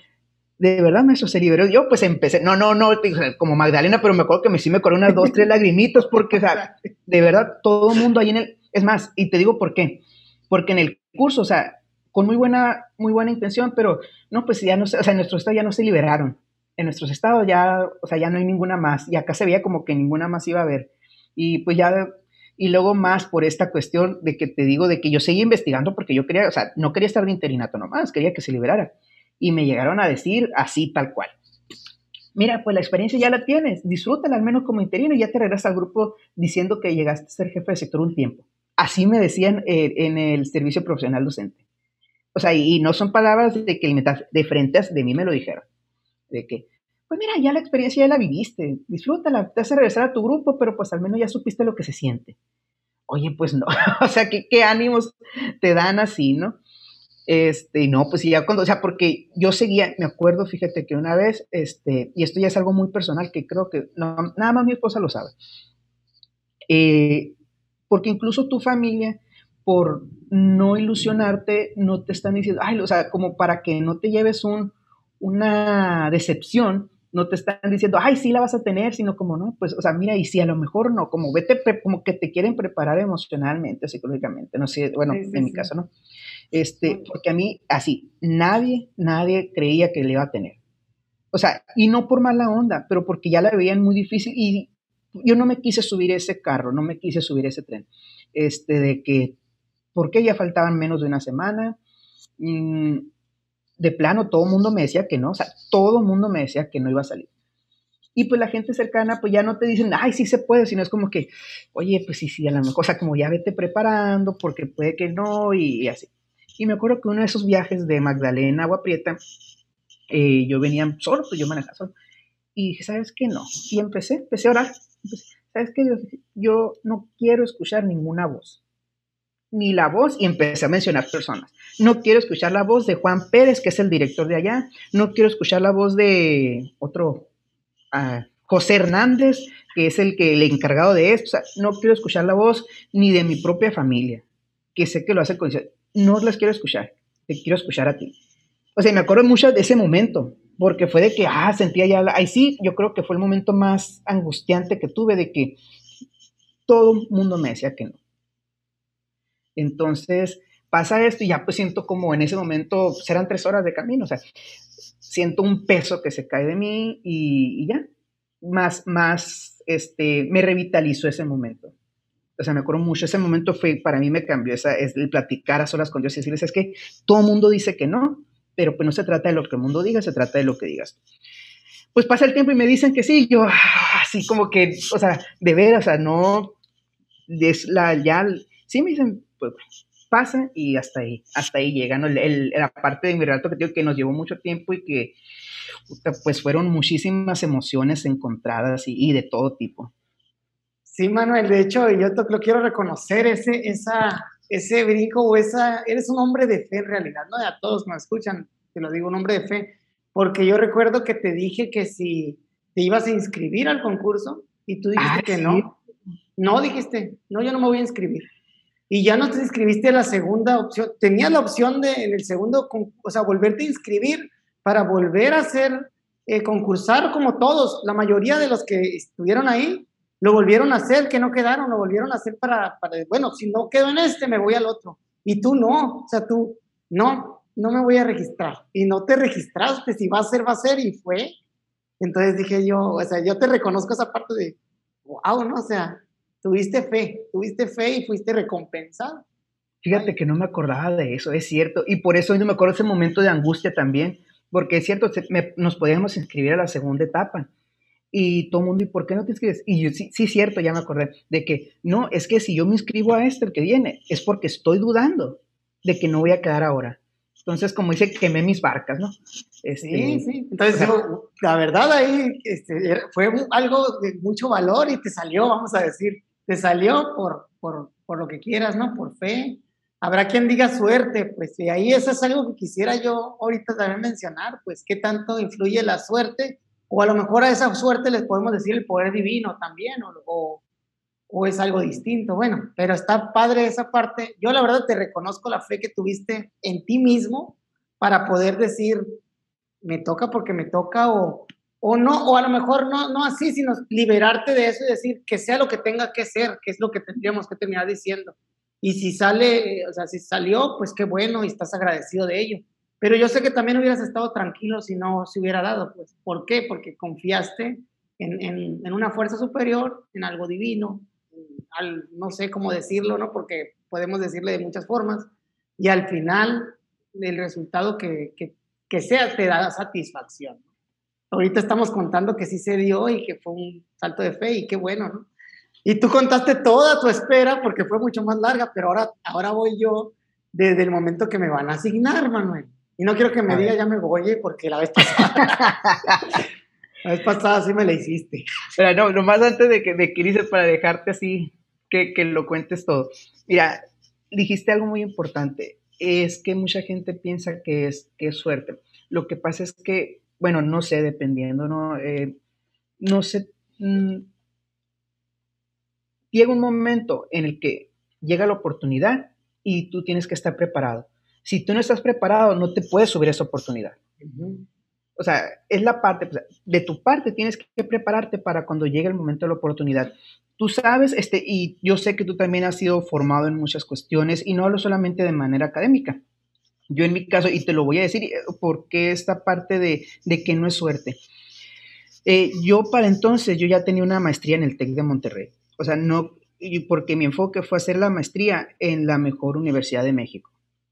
De verdad, maestro, se liberó. Yo pues empecé, no, no, no, como Magdalena, pero me acuerdo que me, sí me corrió unas dos, tres lagrimitos, porque, o sea, de verdad, todo el mundo ahí en el, es más, y te digo por qué, porque en el curso, o sea, con muy buena, muy buena intención, pero no, pues ya no, o sea, en nuestro estado ya no se liberaron en nuestros estados ya, o sea, ya no hay ninguna más, y acá se veía como que ninguna más iba a haber. Y pues ya, y luego más por esta cuestión de que te digo, de que yo seguí investigando porque yo quería, o sea, no quería estar de interinato nomás, quería que se liberara. Y me llegaron a decir así, tal cual. Mira, pues la experiencia ya la tienes, disfrútala al menos como interino y ya te regresas al grupo diciendo que llegaste a ser jefe de sector un tiempo. Así me decían eh, en el servicio profesional docente. O sea, y, no son palabras de que de frente de mí me lo dijeron de que, pues mira, ya la experiencia ya la viviste, disfrútala, te hace regresar a tu grupo, pero pues al menos ya supiste lo que se siente. Oye, pues no, o sea, ¿qué, qué ánimos te dan así, ¿no? Este, no, pues ya cuando, o sea, porque yo seguía, me acuerdo, fíjate que una vez, este, y esto ya es algo muy personal que creo que no, nada más mi esposa lo sabe. Eh, porque incluso tu familia, por no ilusionarte, no te están diciendo, ay, o sea, como para que no te lleves un, una decepción, no te están diciendo, ay, sí la vas a tener, sino como, no, pues, o sea, mira, y si a lo mejor no, como vete, como que te quieren preparar emocionalmente, psicológicamente, no sé, bueno, en mi caso, ¿no? Este, porque a mí, así, nadie, nadie creía que le iba a tener. O sea, y no por mala onda, pero porque ya la veían muy difícil y yo no me quise subir ese carro, no me quise subir ese tren, este, de que, porque ya faltaban menos de una semana, mm, de plano todo el mundo me decía que no, o sea, todo el mundo me decía que no iba a salir. Y pues la gente cercana, pues ya no te dicen, ay, sí se puede, sino es como que, oye, pues sí, sí, a lo mejor, o sea, como ya vete preparando, porque puede que no, y, así. Y me acuerdo que uno de esos viajes de Magdalena, Agua Prieta, eh, yo venía solo, pues yo manejaba solo. Y dije, ¿sabes qué? No. Y empecé, empecé a orar. ¿Sabes qué? Yo no quiero escuchar ninguna voz. Ni la voz, y empecé a mencionar personas. No quiero escuchar la voz de Juan Pérez, que es el director de allá. No quiero escuchar la voz de otro, uh, José Hernández, que es el, que, el encargado de esto. O sea, no quiero escuchar la voz ni de mi propia familia, que sé que lo hace con... No las quiero escuchar, te quiero escuchar a ti. O sea, me acuerdo mucho de ese momento, porque fue de que, ah, sentía ya, ahí sí, yo creo que fue el momento más angustiante que tuve de que todo el mundo me decía que no. Entonces, pasa esto y ya pues siento como en ese momento, serán tres horas de camino, o sea, siento un peso que se cae de mí y, ya, más, más, este, me revitalizó ese momento. O sea, me acuerdo mucho, ese momento fue, para mí me cambió, esa, es el platicar a solas con Dios y decirles, es que todo mundo dice que no, pero pues no se trata de lo que el mundo diga, se trata de lo que digas. Pues pasa el tiempo y me dicen que sí, yo ah, así como que, o sea, de veras, o sea, no, es la, ya, sí me dicen, pues pasa y hasta ahí, hasta ahí llega, ¿no? El, la parte de mi relato que digo que nos llevó mucho tiempo y que, pues fueron muchísimas emociones encontradas y, y de todo tipo.
Sí, Manuel, de hecho, yo te, lo quiero reconocer, ese, esa, ese brinco o esa, eres un hombre de fe en realidad, ¿no? A todos me escuchan, te lo digo, un hombre de fe, porque yo recuerdo que te dije que si te ibas a inscribir al concurso y tú dijiste ah, que no, no dijiste, no, yo no me voy a inscribir. Y ya no te inscribiste en la segunda opción, tenías la opción de en el segundo, o sea, volverte a inscribir para volver a ser, eh, concursar como todos, la mayoría de los que estuvieron ahí, lo volvieron a hacer, que no quedaron, lo volvieron a hacer para, para, bueno, si no quedo en este, me voy al otro. Y tú no, o sea, tú, no, no me voy a registrar. Y no te registraste, si va a ser, va a ser, y fue. Entonces dije yo, o sea, yo te reconozco esa parte de, wow, ¿no? O sea, tuviste fe, tuviste fe y fuiste recompensado.
Fíjate que no me acordaba de eso, es cierto. Y por eso hoy no me acuerdo ese momento de angustia también, porque es cierto, nos podíamos inscribir a la segunda etapa y todo el mundo, ¿y por qué no te inscribes? Y yo, sí, sí, cierto, ya me acordé, de que no, es que si yo me inscribo a este, el que viene, es porque estoy dudando de que no voy a quedar ahora. Entonces, como dice, quemé mis barcas, ¿no?
Este, sí, sí. Entonces, la verdad ahí este, fue algo de mucho valor y te salió, vamos a decir, te salió por, por, por lo que quieras, ¿no? Por fe. Habrá quien diga suerte, pues, y ahí eso es algo que quisiera yo ahorita también mencionar, pues, qué tanto influye la suerte o a lo mejor a esa suerte les podemos decir el poder divino también, o, o, es algo distinto. Bueno, pero está padre esa parte. Yo la verdad te reconozco la fe que tuviste en ti mismo para poder decir, me toca porque me toca, o, o no, o a lo mejor no, no así, sino liberarte de eso y decir que sea lo que tenga que ser, que es lo que tendríamos que terminar diciendo. Y si sale, o sea, si salió, pues qué bueno y estás agradecido de ello. Pero yo sé que también hubieras estado tranquilo si no se hubiera dado, pues. ¿Por qué? Porque confiaste en, en, una fuerza superior, en algo divino, al, no sé cómo decirlo, ¿no? Porque podemos decirle de muchas formas. Y al final, el resultado que, que, que sea te da satisfacción. Ahorita estamos contando que sí se dio y que fue un salto de fe y qué bueno, ¿no? Y tú contaste toda tu espera porque fue mucho más larga, pero ahora, ahora voy yo desde el momento que me van a asignar, Manuel. Y no quiero que me diga ya me voy, porque la vez pasada. la vez pasada sí me la hiciste.
Pero no, nomás antes de que, de que dices para dejarte así, que, que lo cuentes todo. Mira, dijiste algo muy importante. Es que mucha gente piensa que es, que es suerte. Lo que pasa es que, bueno, no sé, dependiendo, ¿no? Eh, no sé. Mm, llega un momento en el que llega la oportunidad y tú tienes que estar preparado. Si tú no estás preparado, no te puedes subir a esa oportunidad. O sea, es la parte, pues, de tu parte tienes que prepararte para cuando llegue el momento de la oportunidad. Tú sabes, este, y yo sé que tú también has sido formado en muchas cuestiones, y no hablo solamente de manera académica. Yo en mi caso, y te lo voy a decir, porque esta parte de, de que no es suerte. Eh, yo para entonces, yo ya tenía una maestría en el TEC de Monterrey. O sea, no, porque mi enfoque fue hacer la maestría en la mejor universidad de México.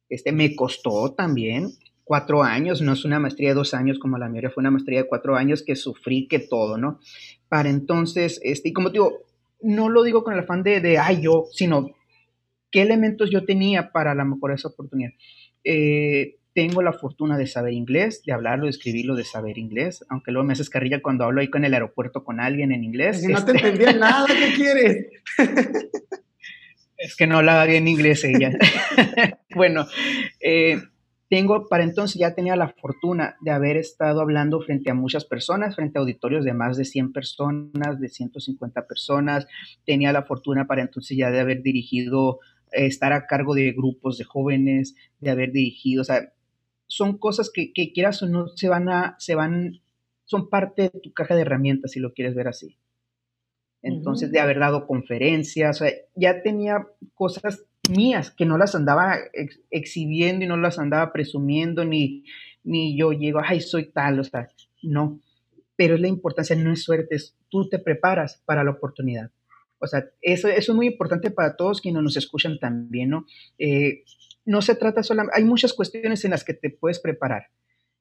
Este, me costó también cuatro años, no es una maestría de dos años como la mía, fue una maestría de cuatro años que sufrí que todo, ¿no? Para entonces, este, y como te digo, no lo digo con el afán de, de ay, yo, sino qué elementos yo tenía para la mejor esa oportunidad. Eh, tengo la fortuna de saber inglés, de hablarlo, de escribirlo, de saber inglés, aunque luego me haces carrilla cuando hablo ahí con el aeropuerto con alguien en inglés.
Si no te este entendía nada, ¿qué quieres?
es que no hablaba bien inglés ella. bueno, eh, tengo, para entonces ya tenía la fortuna de haber estado hablando frente a muchas personas, frente a auditorios de más de 100 personas, de 150 personas. Tenía la fortuna para entonces ya de haber dirigido, estar a cargo de grupos de jóvenes, de haber dirigido, o sea, son cosas que, quieras o no se van a, se van, son parte de tu caja de herramientas, si lo quieres ver así. Entonces, de haber dado conferencias, o sea, ya tenía cosas mías que no las andaba exhibiendo y no las andaba presumiendo, ni, ni yo llego, ay, soy tal, o sea, no. Pero es la importancia, no es suerte, es tú te preparas para la oportunidad. O sea, eso, es muy importante para todos quienes nos escuchan también, ¿no? Eh, no se trata solamente, hay muchas cuestiones en las que te puedes preparar.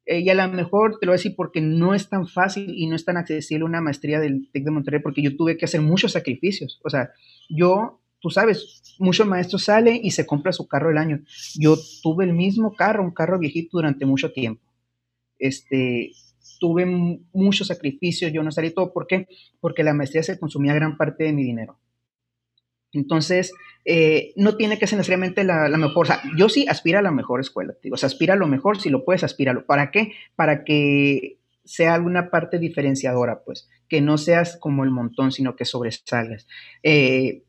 Eh, y a lo mejor te lo voy a decir porque no es tan fácil y no es tan accesible una maestría del TEC de Monterrey porque yo tuve que hacer muchos sacrificios. O sea, yo, tú sabes, muchos maestros salen y se compra su carro el año. Yo tuve el mismo carro, un carro viejito durante mucho tiempo. Este, tuve muchos sacrificios, yo no salí todo. ¿Por qué? Porque la maestría se consumía gran parte de mi dinero. Entonces, eh, no tiene que ser necesariamente la, mejor. O sea, yo sí aspiro a la mejor escuela. Digo, o sea, aspira a lo mejor, si lo puedes, aspíralo. ¿Para qué? Para que sea alguna parte diferenciadora, pues, que no seas como el montón, sino que sobresalgas. Eh,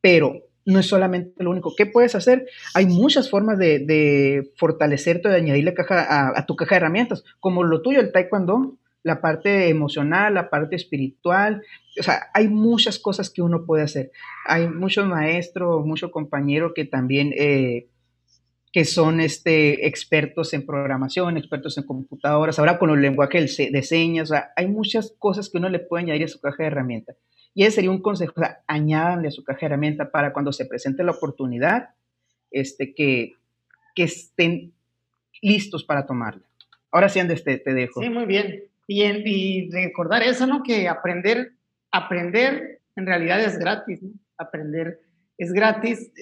pero no es solamente lo único. ¿Qué puedes hacer? Hay muchas formas de, fortalecerte, de añadirle caja a, a, tu caja de herramientas, como lo tuyo, el taekwondo, la parte emocional, la parte espiritual. O sea, hay muchas cosas que uno puede hacer. Hay muchos maestros, muchos compañeros que también eh, que son este, expertos en programación, expertos en computadoras, ahora con el lenguaje de señas. O sea, hay muchas cosas que uno le puede añadir a su caja de herramientas. Y ese sería un consejo, o sea, a su caja de herramientas para cuando se presente la oportunidad, este, que, que estén listos para tomarla. Ahora sí, Andrés, te, dejo.
Sí, muy bien. Y, recordar eso, ¿no? Que aprender, aprender en realidad es gratis, ¿no? Aprender es gratis.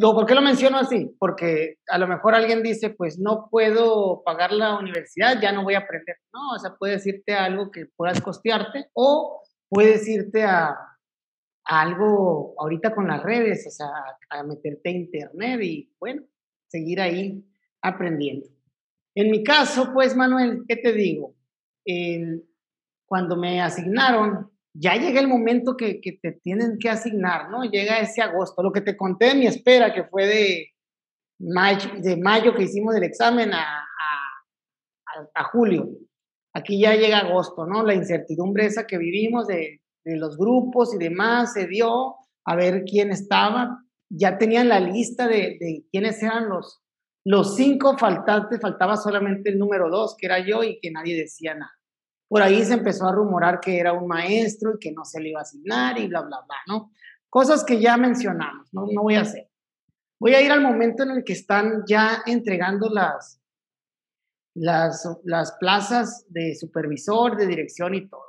¿Por qué lo menciono así? Porque a lo mejor alguien dice, pues no puedo pagar la universidad, ya no voy a aprender. No, o sea, puedes irte algo que puedas costearte o puedes irte a, algo ahorita con las redes, o sea, a meterte a internet y bueno, seguir ahí aprendiendo. En mi caso, pues Manuel, ¿qué te digo? cuando me asignaron, ya llega el momento que, te tienen que asignar, ¿no? Llega ese agosto, lo que te conté en mi espera, que fue de mayo, de mayo que hicimos el examen a, a, a, julio. Aquí ya llega agosto, ¿no? La incertidumbre esa que vivimos de, de los grupos y demás se dio a ver quién estaba. Ya tenían la lista de, de quiénes eran los, los cinco faltantes, faltaba solamente el número dos, que era yo, y que nadie decía nada. Por ahí se empezó a rumorar que era un maestro y que no se le iba a asignar y bla, bla, bla, ¿no? Cosas que ya mencionamos, no, no voy a hacer. Voy a ir al momento en el que están ya entregando las, las, las plazas de supervisor, de dirección y todo.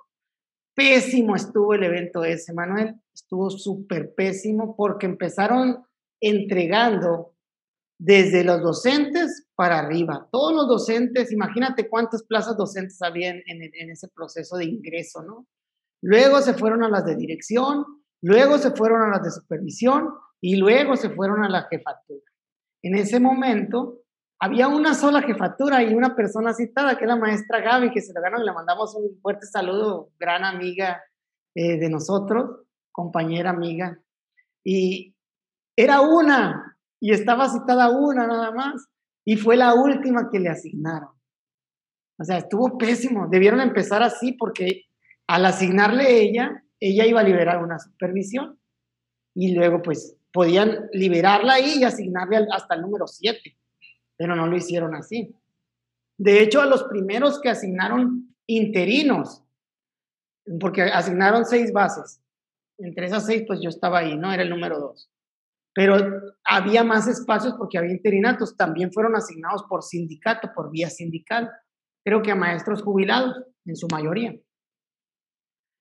Pésimo estuvo el evento ese, Manuel. Estuvo súper pésimo porque empezaron entregando desde los docentes para arriba. Todos los docentes, imagínate cuántas plazas docentes había en, ese proceso de ingreso, ¿no? Luego se fueron a las de dirección, luego se fueron a las de supervisión y luego se fueron a la jefatura. En ese momento había una sola jefatura y una persona citada, que es la maestra Gaby, que se la ganó y le mandamos un fuerte saludo, gran amiga eh, de nosotros, compañera amiga. Y era una, y estaba citada una nada más y fue la última que le asignaron. O sea, estuvo pésimo. Debieron empezar así porque al asignarle ella, ella iba a liberar una supervisión y luego pues podían liberarla ahí y asignarle hasta el número 7, pero no lo hicieron así. De hecho, a los primeros que asignaron interinos, porque asignaron seis bases, entre esas seis pues yo estaba ahí, ¿no? Era el número 2. Pero había más espacios porque había interinatos, también fueron asignados por sindicato, por vía sindical, creo que a maestros jubilados en su mayoría.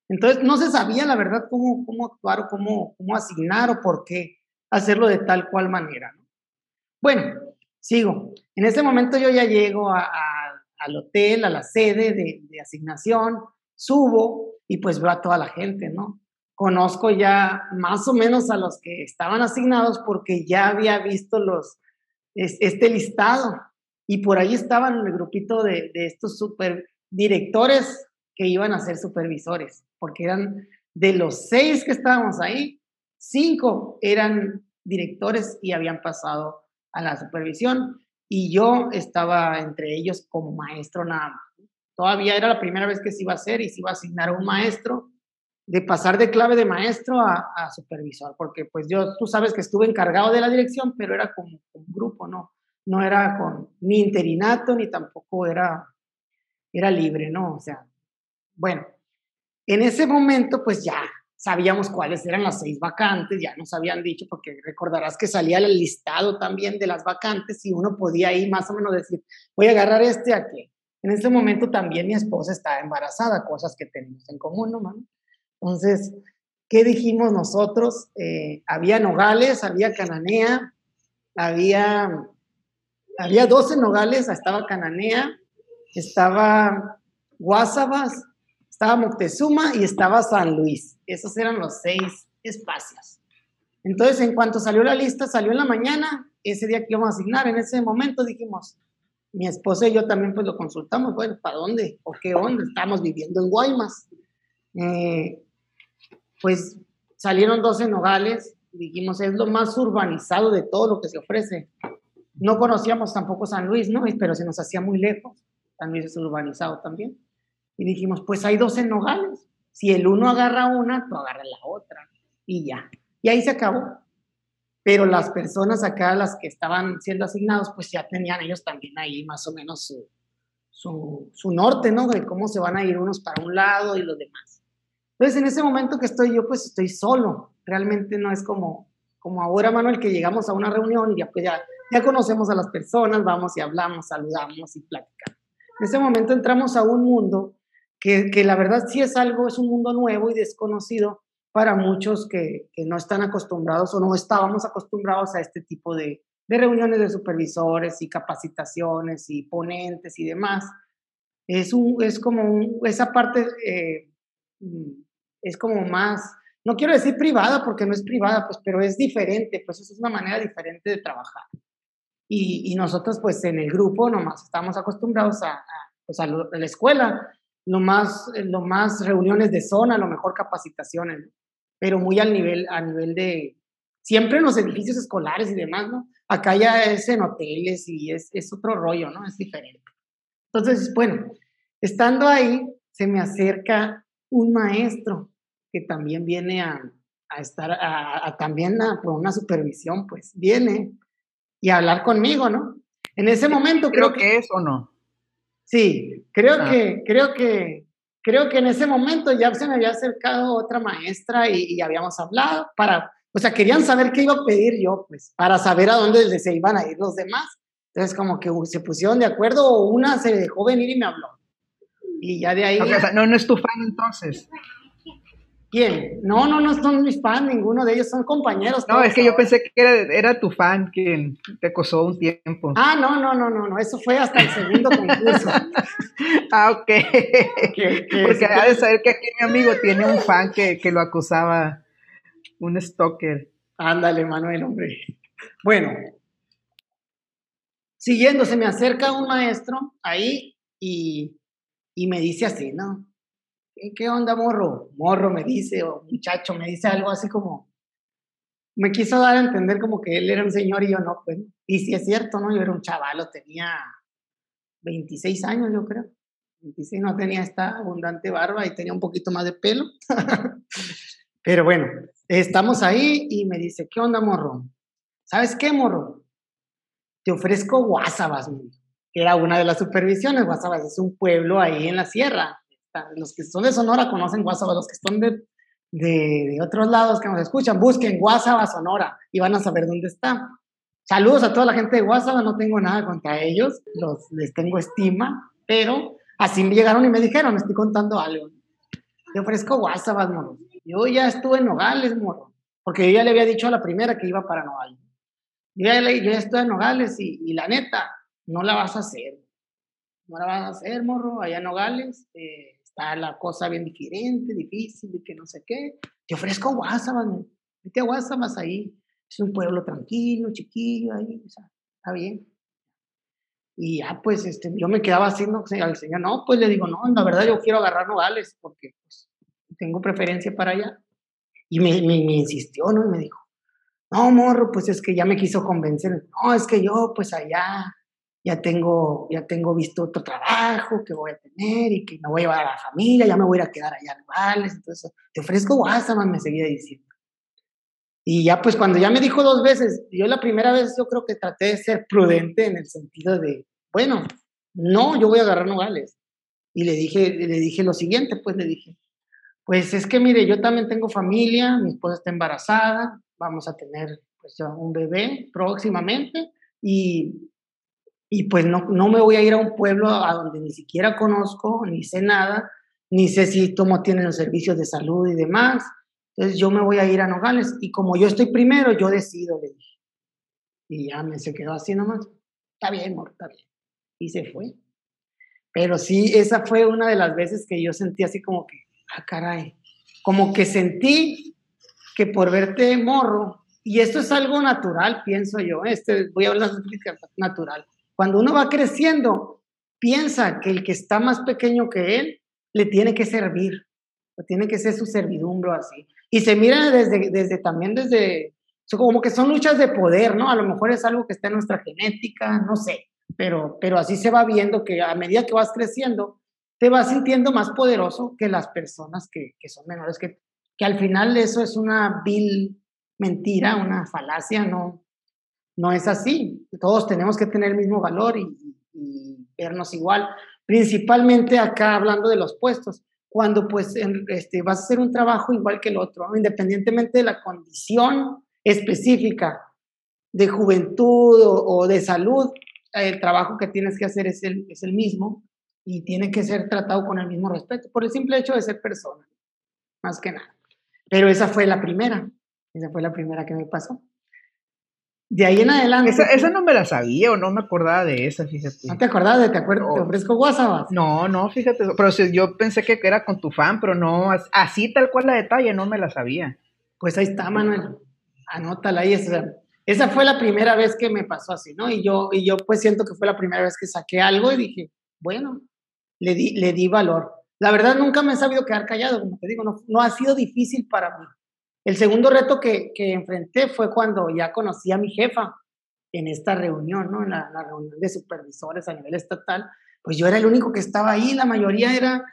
Entonces, no se sabía la verdad cómo, cómo actuar o cómo, cómo asignar o por qué hacerlo de tal cual manera. Bueno, sigo. En ese momento yo ya llego al hotel, a la sede de, de, asignación, subo y pues veo a toda la gente, ¿no? Conozco ya más o menos a los que estaban asignados porque ya había visto los, este listado y por ahí estaban el grupito de, de estos super directores que iban a ser supervisores porque eran de los seis que estábamos ahí, cinco eran directores y habían pasado a la supervisión y yo estaba entre ellos como maestro nada. Todavía era la primera vez que se iba a hacer y se iba a asignar a un maestro, de pasar de clave de maestro a, supervisor, porque pues yo, tú sabes que estuve encargado de la dirección, pero era como un grupo, ¿no? No era con ni interinato ni tampoco era, era libre, ¿no? O sea, bueno, en ese momento, pues ya sabíamos cuáles eran las seis vacantes, ya nos habían dicho, porque recordarás que salía el listado también de las vacantes y uno podía ir más o menos decir, voy a agarrar este aquí. En ese momento también mi esposa estaba embarazada, cosas que tenemos en común, ¿no, mano? Entonces, ¿qué dijimos nosotros? Eh, había nogales, había cananea, había, había 12 nogales, estaba cananea, estaba guasabas, estaba Moctezuma y estaba San Luis. Esos eran los seis espacios. Entonces, en cuanto salió la lista, salió en la mañana, ese día que íbamos a asignar, en ese momento dijimos, mi esposa y yo también pues lo consultamos, bueno, ¿para dónde? ¿O qué onda? Estamos viviendo en Guaymas. Eh, pues salieron 12 nogales, dijimos, es lo más urbanizado de todo lo que se ofrece. No conocíamos tampoco San Luis, ¿no? Pero se nos hacía muy lejos. San Luis es urbanizado también. Y dijimos, pues hay 12 nogales. Si el uno agarra una, tú agarras la otra. Y ya. Y ahí se acabó. Pero las personas acá, las que estaban siendo asignados, pues ya tenían ellos también ahí más o menos su, su, su norte, ¿no? De cómo se van a ir unos para un lado y los demás. Entonces, en ese momento que estoy yo, pues estoy solo. Realmente no es como, como ahora, Manuel, que llegamos a una reunión y ya, pues ya, ya conocemos a las personas, vamos y hablamos, saludamos y platicamos. En ese momento entramos a un mundo que, la verdad sí es algo, es un mundo nuevo y desconocido para muchos que, no están acostumbrados o no estábamos acostumbrados a este tipo de, reuniones de supervisores y capacitaciones y ponentes y demás. Es, un, es como esa parte eh, es como más, no quiero decir privada porque no es privada, pues, pero es diferente, pues es una manera diferente de trabajar. Y, nosotros pues en el grupo nomás estamos acostumbrados a, pues, a la escuela lo más, lo más reuniones de zona, lo mejor capacitaciones, pero muy al nivel, a nivel de, siempre en los edificios escolares y demás, ¿no? Acá ya es en hoteles y es, es otro rollo, ¿no? Es diferente. Entonces, bueno, estando ahí, se me acerca un maestro que también viene a, a estar, a, también a, por una supervisión, pues viene y a hablar conmigo, ¿no? En ese momento
creo, creo que es o no.
Sí, creo ah. que, creo que, creo que en ese momento ya se me había acercado otra maestra y, habíamos hablado para, o sea, querían saber qué iba a pedir yo, pues, para saber a dónde se iban a ir los demás. Entonces, como que se pusieron de acuerdo, o una se dejó venir y me habló. Y ya de ahí.
no, no es tu fan entonces.
¿Quién? No, no, no son mis fans, ninguno de ellos son compañeros.
No, es que yo pensé que era, era, tu fan quien te acosó un tiempo.
Ah, no, no, no, no, no, eso fue hasta el segundo concurso.
ah, ok. Porque ha de saber que aquí mi amigo tiene un fan que, que lo acusaba, un stalker.
Ándale, Manuel, hombre. Bueno, siguiendo, se me acerca un maestro ahí y, y me dice así, ¿no? ¿Qué onda, morro? Morro me dice, o muchacho me dice algo así como, me quiso dar a entender como que él era un señor y yo no, pues. Y si es cierto, ¿no? Yo era un chaval, tenía 26 años, yo creo. 26 no tenía esta abundante barba y tenía un poquito más de pelo. Pero bueno, estamos ahí y me dice, ¿qué onda, morro? ¿Sabes qué, morro? Te ofrezco Guasabas, que era una de las supervisiones. Guasabas es un pueblo ahí en la sierra. Los que son de Sonora conocen Guasabas, los que están de, de, otros lados que nos escuchan, busquen Guasaba, Sonora, y van a saber dónde está. Saludos a toda la gente de Guasaba, no tengo nada contra ellos, los, les tengo estima, pero así me llegaron y me dijeron, estoy contando algo. Te ofrezco Guasabas, morro. Yo ya estuve en Nogales, morro, porque yo ya le había dicho a la primera que iba para Nogales. Yo ya, ya estuve en Nogales y, la neta, no la vas a hacer. No la vas a hacer, morro, allá en Nogales. Eh, está la cosa bien diferente, difícil, y que no sé qué. Te ofrezco Guasabas, vete a Guasabas ahí. Es un pueblo tranquilo, chiquillo ahí, o sea, está bien. Y ya, pues, este, yo me quedaba haciendo al señor, no, pues le digo, no, la verdad yo quiero agarrar Nogales, porque pues, tengo preferencia para allá. Y me, me, insistió, ¿no? Y me dijo, no, morro, pues es que ya me quiso convencer. No, es que yo, pues allá, ya tengo, ya tengo visto otro trabajo que voy a tener y que me voy a llevar a la familia, ya me voy a quedar allá en Nogales. Entonces, te ofrezco WhatsApp, me seguía diciendo. Y ya, pues cuando ya me dijo dos veces, yo la primera vez yo creo que traté de ser prudente en el sentido de, bueno, no, yo voy a agarrar Nogales. Y le dije, le dije lo siguiente, pues le dije, pues es que mire, yo también tengo familia, mi esposa está embarazada, vamos a tener pues un bebé próximamente y, y pues no, no me voy a ir a un pueblo a donde ni siquiera conozco, ni sé nada, ni sé si cómo tienen los servicios de salud y demás. Entonces yo me voy a ir a Nogales y como yo estoy primero, yo decido, le dije. Y ya me se quedó así nomás. Está bien, amor, está bien. Y se fue. Pero sí, esa fue una de las veces que yo sentí así como que, ah, caray, como que sentí que por verte morro, y esto es algo natural, pienso yo, este, voy a hablar natural, cuando uno va creciendo, piensa que el que está más pequeño que él le tiene que servir, o tiene que ser su servidumbre así. Y se mira desde, desde también desde, como que son luchas de poder, ¿no? A lo mejor es algo que está en nuestra genética, no sé, pero, pero así se va viendo que a medida que vas creciendo, te vas sintiendo más poderoso que las personas que, que son menores, que, que al final eso es una vil mentira, una falacia, no, no es así. Todos tenemos que tener el mismo valor y, vernos igual. Principalmente acá hablando de los puestos, cuando pues este, vas a hacer un trabajo igual que el otro, independientemente de la condición específica de juventud o, de salud, el trabajo que tienes que hacer es el, es el mismo y tiene que ser tratado con el mismo respeto, por el simple hecho de ser persona, más que nada. Pero esa fue la primera, esa fue la primera que me pasó. De ahí en adelante.
Esa, esa, no me la sabía o no me acordaba de esa, fíjate.
¿No te acordabas de, te, acuerdas, te ofrezco WhatsApp?
No, no, fíjate. Pero si, yo pensé que era con tu fan, pero no, así tal cual la detalle, no me la sabía.
Pues ahí está, Manuel. Anótala ahí. Esa, esa fue la primera vez que me pasó así, ¿no? Y yo, y yo pues siento que fue la primera vez que saqué algo y dije, bueno, le di, le di valor. La verdad nunca me he sabido quedar callado, como te digo, no, no ha sido difícil para mí. El segundo reto que, que, enfrenté fue cuando ya conocí a mi jefa en esta reunión, ¿no? En la, reunión de supervisores a nivel estatal, pues yo era el único que estaba ahí, la mayoría era,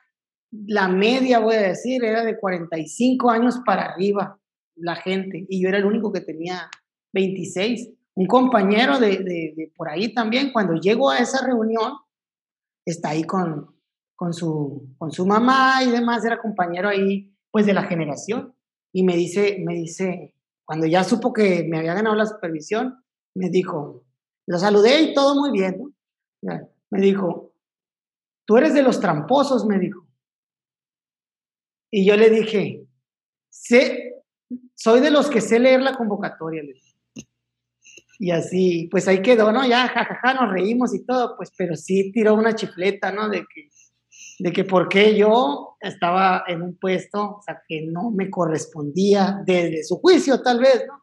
la media voy a decir, era de 45 años para arriba la gente, y yo era el único que tenía 26. Un compañero de, por ahí también, cuando llego a esa reunión, está ahí con, con, su, con su mamá y demás, era compañero ahí, pues de la generación. Y me dice, me dice, cuando ya supo que me había ganado la supervisión, me dijo, lo saludé y todo muy bien, ¿no? Me dijo, tú eres de los tramposos, me dijo. Y yo le dije, sé, soy de los que sé leer la convocatoria. Y así, pues ahí quedó, ¿no? Ya, jajaja, nos reímos y todo, pues, pero sí tiró una chifleta, ¿no? De que, de que por qué yo estaba en un puesto, que no me correspondía desde su juicio, tal vez, ¿no?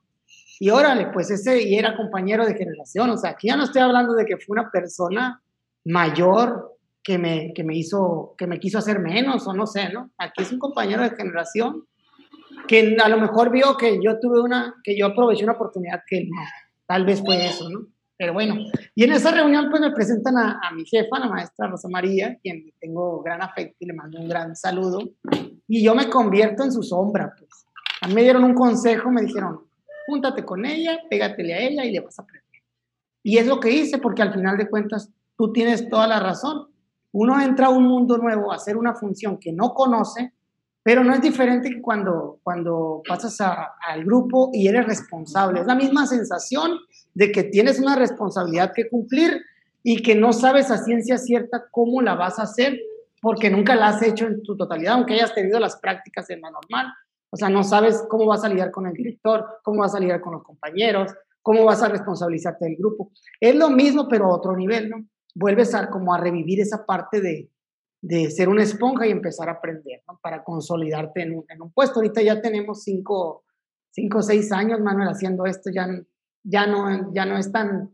Y órale, pues ese, y era compañero de generación, o sea, aquí ya no estoy hablando de que fue una persona mayor que me, que me hizo, que me quiso hacer menos, o no sé, ¿no? Aquí es un compañero de generación que a lo mejor vio que yo tuve una, que yo aproveché una oportunidad que no, tal vez fue eso, ¿no? Pero bueno, y en esa reunión pues me presentan a, a, mi jefa, la maestra Rosa María, quien tengo gran afecto y le mando un gran saludo, y yo me convierto en su sombra, pues. A mí me dieron un consejo, me dijeron, júntate con ella, pégatele a ella y le vas a aprender. Y es lo que hice, porque al final de cuentas tú tienes toda la razón. Uno entra a un mundo nuevo a hacer una función que no conoce, pero no es diferente cuando, cuando pasas al grupo y eres responsable. Es la misma sensación de que tienes una responsabilidad que cumplir y que no sabes a ciencia cierta cómo la vas a hacer porque nunca la has hecho en tu totalidad, aunque hayas tenido las prácticas en la normal. O sea, no sabes cómo vas a lidiar con el director, cómo vas a lidiar con los compañeros, cómo vas a responsabilizarte del grupo. Es lo mismo, pero a otro nivel, ¿no? Vuelves a como a revivir esa parte de, de ser una esponja y empezar a aprender, ¿no? Para consolidarte en un, en un puesto. Ahorita ya tenemos cinco, cinco seis años, Manuel, haciendo esto, ya, ya, no, ya no es tan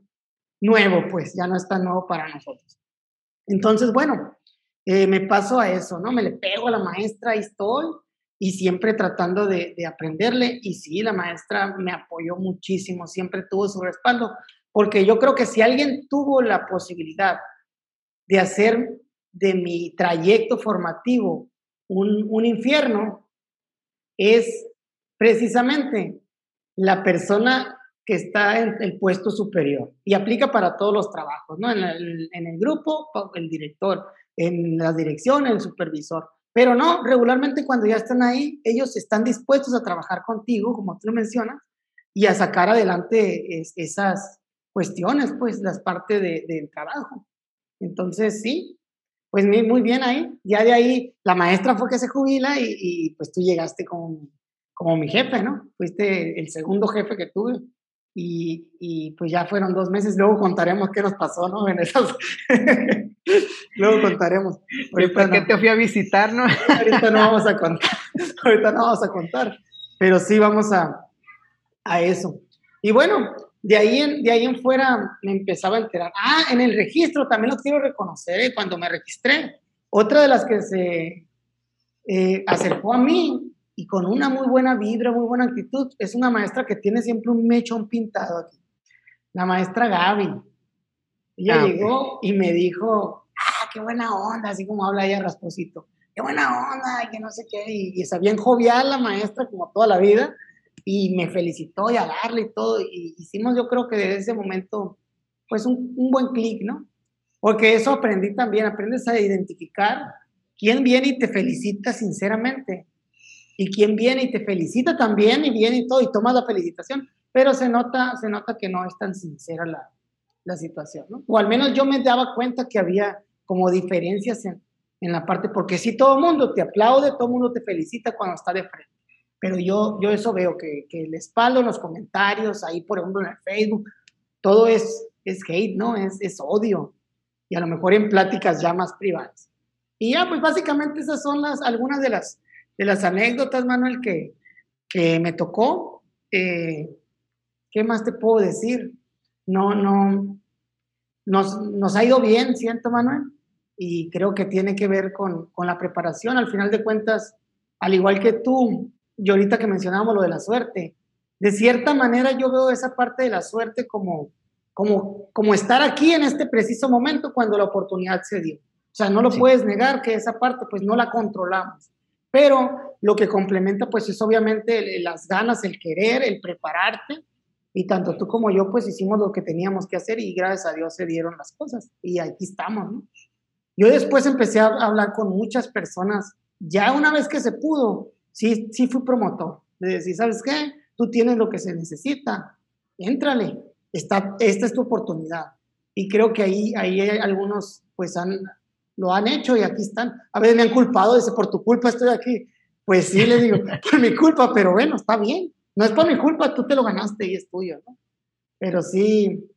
nuevo, pues, ya no es tan nuevo para nosotros. Entonces, bueno, eh, me paso a eso, ¿no? Me le pego a la maestra, y estoy, y siempre tratando de, aprenderle. Y sí, la maestra me apoyó muchísimo, siempre tuvo su respaldo, porque yo creo que si alguien tuvo la posibilidad de hacer de mi trayecto formativo un, un infierno, es precisamente la persona que está en el puesto superior y aplica para todos los trabajos, ¿no? En el, en el grupo, el director, en la dirección, el supervisor. Pero no, regularmente cuando ya están ahí, ellos están dispuestos a trabajar contigo, como tú lo mencionas, y a sacar adelante esas cuestiones, pues, las partes de, del trabajo. Entonces, sí, pues muy bien ahí. Ya de ahí, la maestra fue que se jubila y, pues tú llegaste como, como mi jefe, ¿no? Fuiste el segundo jefe que tuve. Y, y, pues ya fueron dos meses, luego contaremos qué nos pasó, ¿no? En esos... luego contaremos.
¿Por qué te fui a visitar, no?
ahorita no vamos a contar, ahorita no vamos a contar, pero sí vamos a, a eso. Y bueno, de ahí, en, de ahí en fuera me empezaba a enterar. Ah, en el registro también lo quiero reconocer, ¿eh? cuando me registré. Otra de las que se eh, acercó a mí y con una muy buena vibra, muy buena actitud. Es una maestra que tiene siempre un mechón pintado aquí. La maestra Gaby. Ella ah, llegó y me dijo, ah, qué buena onda, así como habla ella rasposito. Qué buena onda, y que no sé qué. Y, está bien jovial la maestra, como toda la vida. Y me felicitó y a darle y todo. Y hicimos, yo creo que desde ese momento, pues un, un buen clic, ¿no? Porque eso aprendí también, aprendes a identificar quién viene y te felicita sinceramente y quien viene y te felicita también y viene y todo y toma la felicitación, pero se nota, se nota que no es tan sincera la, la situación, ¿no? O al menos yo me daba cuenta que había como diferencias en, en la parte, porque si todo el mundo te aplaude, todo el mundo te felicita cuando está de frente, pero yo, yo eso veo, que, que el espaldo, los comentarios, ahí por ejemplo en el Facebook, todo es, es hate, ¿no? Es, es odio, y a lo mejor en pláticas ya más privadas. Y ya, pues básicamente esas son las, algunas de las de las anécdotas, Manuel, que, que me tocó. Eh, ¿Qué más te puedo decir? No, no, nos, nos, ha ido bien, siento, Manuel, y creo que tiene que ver con, con, la preparación. Al final de cuentas, al igual que tú, y ahorita que mencionábamos lo de la suerte, de cierta manera yo veo esa parte de la suerte como, como, como estar aquí en este preciso momento cuando la oportunidad se dio. O sea, no lo puedes negar que esa parte pues no la controlamos. Pero lo que complementa pues es obviamente las ganas, el querer, el prepararte. Y tanto tú como yo pues hicimos lo que teníamos que hacer y gracias a Dios se dieron las cosas. Y aquí estamos, ¿no? Yo después empecé a hablar con muchas personas. Ya una vez que se pudo, sí, sí fui promotor. De decir, ¿sabes qué? Tú tienes lo que se necesita. Éntrale. Está, esta es tu oportunidad. Y creo que ahí, ahí algunos pues han, lo han hecho y aquí están. A veces me han culpado, dice, por tu culpa estoy aquí. Pues sí, le digo, por mi culpa, pero bueno, está bien. No es por mi culpa, tú te lo ganaste y es tuyo, ¿no? Pero sí,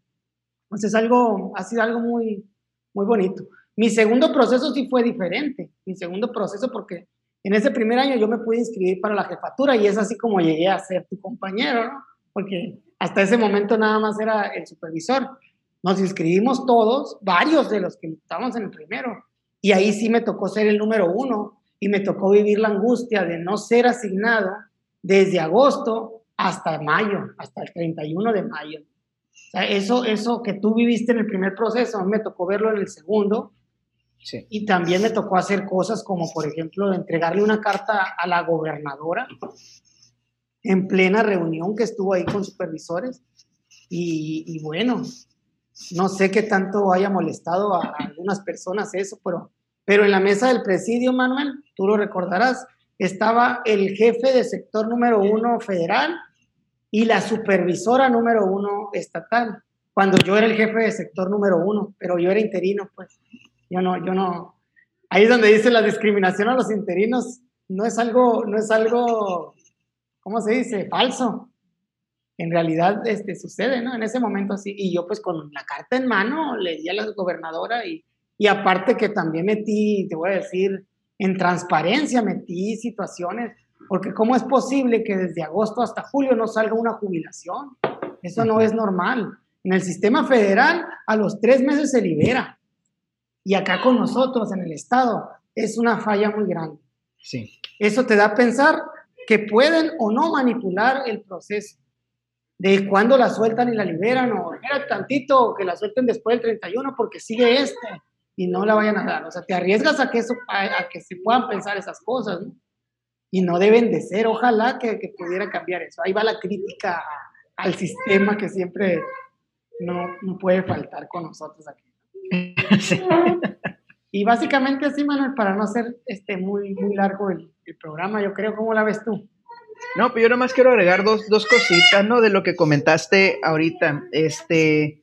pues es algo, ha sido algo muy, muy bonito. Mi segundo proceso sí fue diferente. Mi segundo proceso porque en ese primer año yo me pude inscribir para la jefatura y es así como llegué a ser tu compañero, ¿no? Porque hasta ese momento nada más era el supervisor. Nos inscribimos todos, varios de los que estábamos en el primero. Y ahí sí me tocó ser el número uno y me tocó vivir la angustia de no ser asignado desde agosto hasta mayo, hasta el 31 de mayo. O sea, eso, eso que tú viviste en el primer proceso, me tocó verlo en el segundo. Sí. Y también me tocó hacer cosas como, por ejemplo, entregarle una carta a la gobernadora en plena reunión que estuvo ahí con supervisores. Y, y bueno, no sé qué tanto haya molestado a algunas personas eso, pero, pero en la mesa del presidio, Manuel, tú lo recordarás, estaba el jefe de sector número uno federal y la supervisora número uno estatal, cuando yo era el jefe de sector número uno, pero yo era interino, pues yo no, yo no. Ahí es donde dice la discriminación a los interinos, no es algo, no es algo, ¿cómo se dice? Falso. En realidad este, sucede, ¿no? En ese momento así. Y yo pues con la carta en mano le di a la gobernadora y, y aparte que también metí, te voy a decir, en transparencia metí situaciones porque ¿cómo es posible que desde agosto hasta julio no salga una jubilación? Eso no es normal. En el sistema federal, a los tres meses se libera. Y acá con nosotros, en el Estado, es una falla muy grande. Sí. Eso te da a pensar que pueden o no manipular el proceso de cuándo la sueltan y la liberan, o era tantito que la suelten después del 31 porque sigue este y no la vayan a dar. O sea, te arriesgas a que, eso, a que se puedan pensar esas cosas, ¿no? y no deben de ser. Ojalá que, que pudiera cambiar eso. Ahí va la crítica al sistema que siempre no, no puede faltar con nosotros aquí. Y básicamente así, Manuel, para no hacer este muy, muy largo el, el, programa, yo creo, ¿cómo la ves tú?
No, pero yo nomás quiero agregar dos, dos cositas, ¿no? De lo que comentaste ahorita. Este,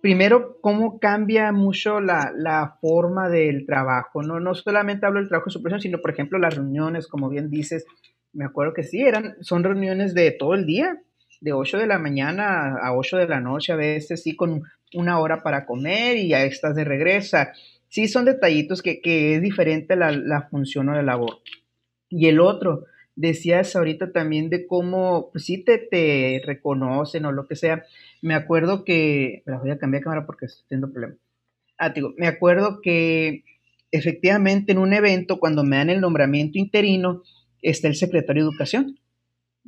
primero, cómo cambia mucho la, forma del trabajo, ¿no? No solamente hablo del trabajo de supervisión, sino, por ejemplo, las reuniones, como bien dices, me acuerdo que sí, eran, son reuniones de todo el día, de 8 de la mañana a 8 de la noche, a veces sí, con una hora para comer y ya estás de regreso. Sí, son detallitos que, es diferente la, la función o la labor. Y el otro, decías ahorita también de cómo, pues sí te, te reconocen o lo que sea. Me acuerdo que, la voy a cambiar cámara porque estoy teniendo problemas. Ah, digo, me acuerdo que efectivamente en un evento, cuando me dan el nombramiento interino, está el secretario de Educación.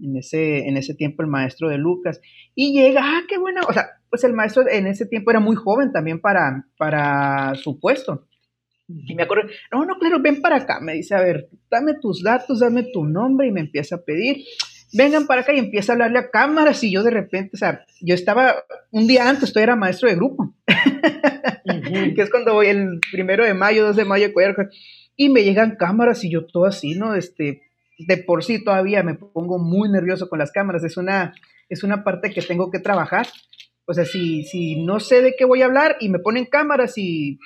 En ese, en ese tiempo el maestro de Lucas. Y llega, ah, qué bueno. O sea, pues el maestro en ese tiempo era muy joven también para, para su puesto. Y me acuerdo, no, no, claro, ven para acá. Me dice, a ver, dame tus datos, dame tu nombre y me empieza a pedir. Vengan para acá y empieza a hablarle a cámaras y yo de repente, o sea, yo estaba, un día antes, yo era maestro de grupo, que es cuando voy el primero de mayo, 2 de mayo, y me llegan cámaras y yo todo así, ¿no? Este, de por sí todavía me pongo muy nervioso con las cámaras, es una, es una parte que tengo que trabajar. O sea, si, si no sé de qué voy a hablar y me ponen cámaras y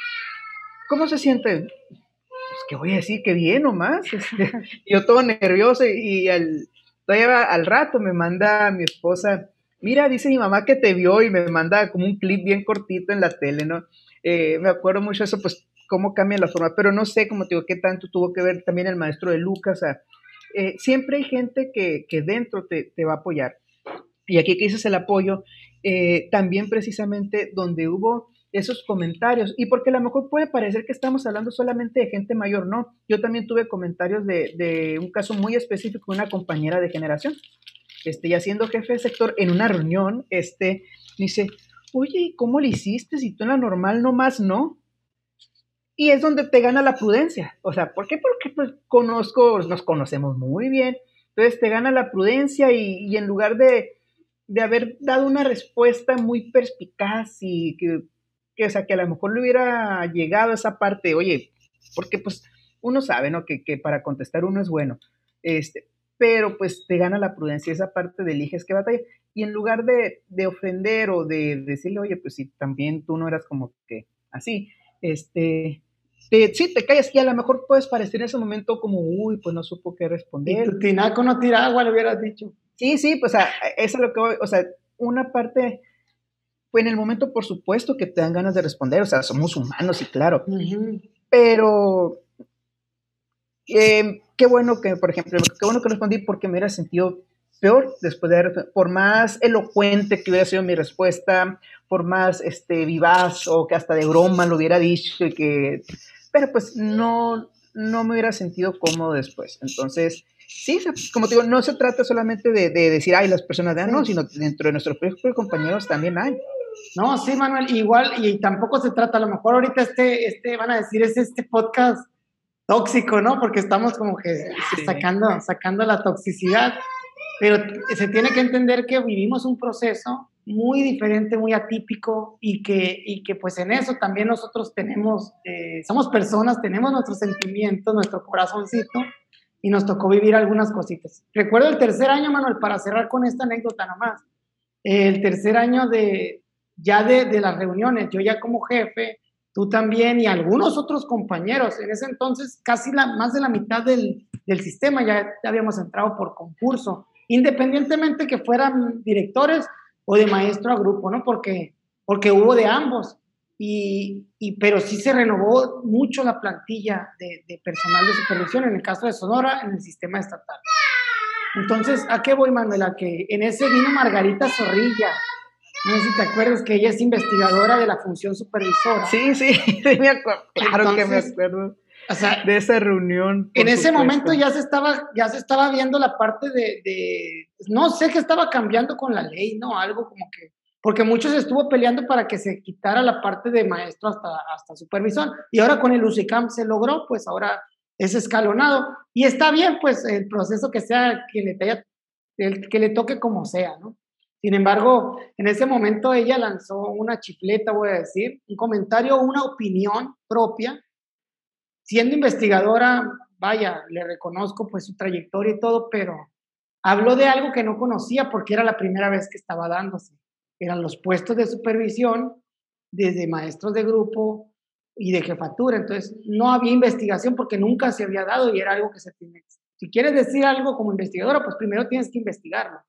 ¿Cómo se siente? Pues, ¿qué voy a decir? Que bien nomás. Este, yo todo nervioso y, al, todavía al rato me manda mi esposa, mira, dice mi mamá que te vio y me manda como un clip bien cortito en la tele, ¿no? Eh, me acuerdo mucho eso, pues cómo cambia la forma, pero no sé, como te digo, qué tanto tuvo que ver también el maestro de Lucas. Eh, siempre hay gente que, que dentro te, te, va a apoyar. Y aquí que dices el apoyo, eh, también precisamente donde hubo esos comentarios. Y porque a lo mejor puede parecer que estamos hablando solamente de gente mayor, no. Yo también tuve comentarios de, un caso muy específico de una compañera de generación. Este, ya siendo jefe de sector en una reunión, este, dice, oye, ¿cómo le hiciste si tú en la normal nomás no? Y es donde te gana la prudencia. O sea, ¿por qué? Porque pues, conozco, nos conocemos muy bien. Entonces te gana la prudencia y, y en lugar de, de haber dado una respuesta muy perspicaz y que que, o sea, que a lo mejor le hubiera llegado esa parte, oye, porque pues uno sabe, ¿no? Que, que, para contestar uno es bueno, este, pero pues te gana la prudencia esa parte de eliges qué batalla, y en lugar de, de ofender o de, decirle, oye, pues si también tú no eras como que así, este, te, sí, te callas y a lo mejor puedes parecer en ese momento como, uy, pues no supo qué responder.
Y tu tinaco no tira agua, le hubieras dicho.
Sí, sí, pues sea, eso es lo que voy, o sea, una parte pues en el momento, por supuesto que te dan ganas de responder, o sea, somos humanos y claro, pero eh, qué bueno que, por ejemplo, qué bueno que respondí porque me hubiera sentido peor después de por más elocuente que hubiera sido mi respuesta, por más este, vivaz o que hasta de broma lo hubiera dicho y que, pero pues no, no me hubiera sentido cómodo después. Entonces, sí, como te digo, no se trata solamente de, decir, ay, las personas de, ah, no, sino dentro de nuestros propios compañeros también hay.
No, sí, Manuel, igual, y tampoco se trata, a lo mejor ahorita este, este, van a decir, es este podcast tóxico, ¿no? Porque estamos como que sacando, sacando la toxicidad, pero se tiene que entender que vivimos un proceso muy diferente, muy atípico y que, y que pues en eso también nosotros tenemos, eh, somos personas, tenemos nuestros sentimientos, nuestro corazoncito y nos tocó vivir algunas cositas. Recuerdo el tercer año, Manuel, para cerrar con esta anécdota nomás, el tercer año de ya de, de las reuniones, yo ya como jefe, tú también y algunos otros compañeros, en ese entonces casi la, más de la mitad del, del sistema ya, ya habíamos entrado por concurso, independientemente que fueran directores o de maestro a grupo, ¿no? Porque, porque hubo de ambos. Y, y, pero sí se renovó mucho la plantilla de, de, personal de supervisión, en el caso de Sonora, en el sistema estatal. Entonces, ¿a qué voy, Manuela? Que en ese vino Margarita Zorrilla. No sé si te acuerdas que ella es investigadora de la función supervisora.
Sí, sí, me acuerdo. Claro que me acuerdo. O sea, de esa reunión.
En ese momento ya se estaba, ya se estaba viendo la parte de, de, no sé qué estaba cambiando con la ley, ¿no? Algo como que, porque muchos estuvo peleando para que se quitara la parte de maestro hasta, hasta supervisor. Y ahora con el UCICAM se logró, pues ahora es escalonado. Y está bien, pues el proceso que sea, que le, el, que le toque como sea, ¿no? Sin embargo, en ese momento ella lanzó una chifleta, voy a decir, un comentario, una opinión propia siendo investigadora, vaya, le reconozco pues su trayectoria y todo, pero habló de algo que no conocía porque era la primera vez que estaba dándose. Eran los puestos de supervisión desde maestros de grupo y de jefatura. Entonces, no había investigación porque nunca se había dado y era algo que se tiene. Si quieres decir algo como investigadora, pues primero tienes que investigarlo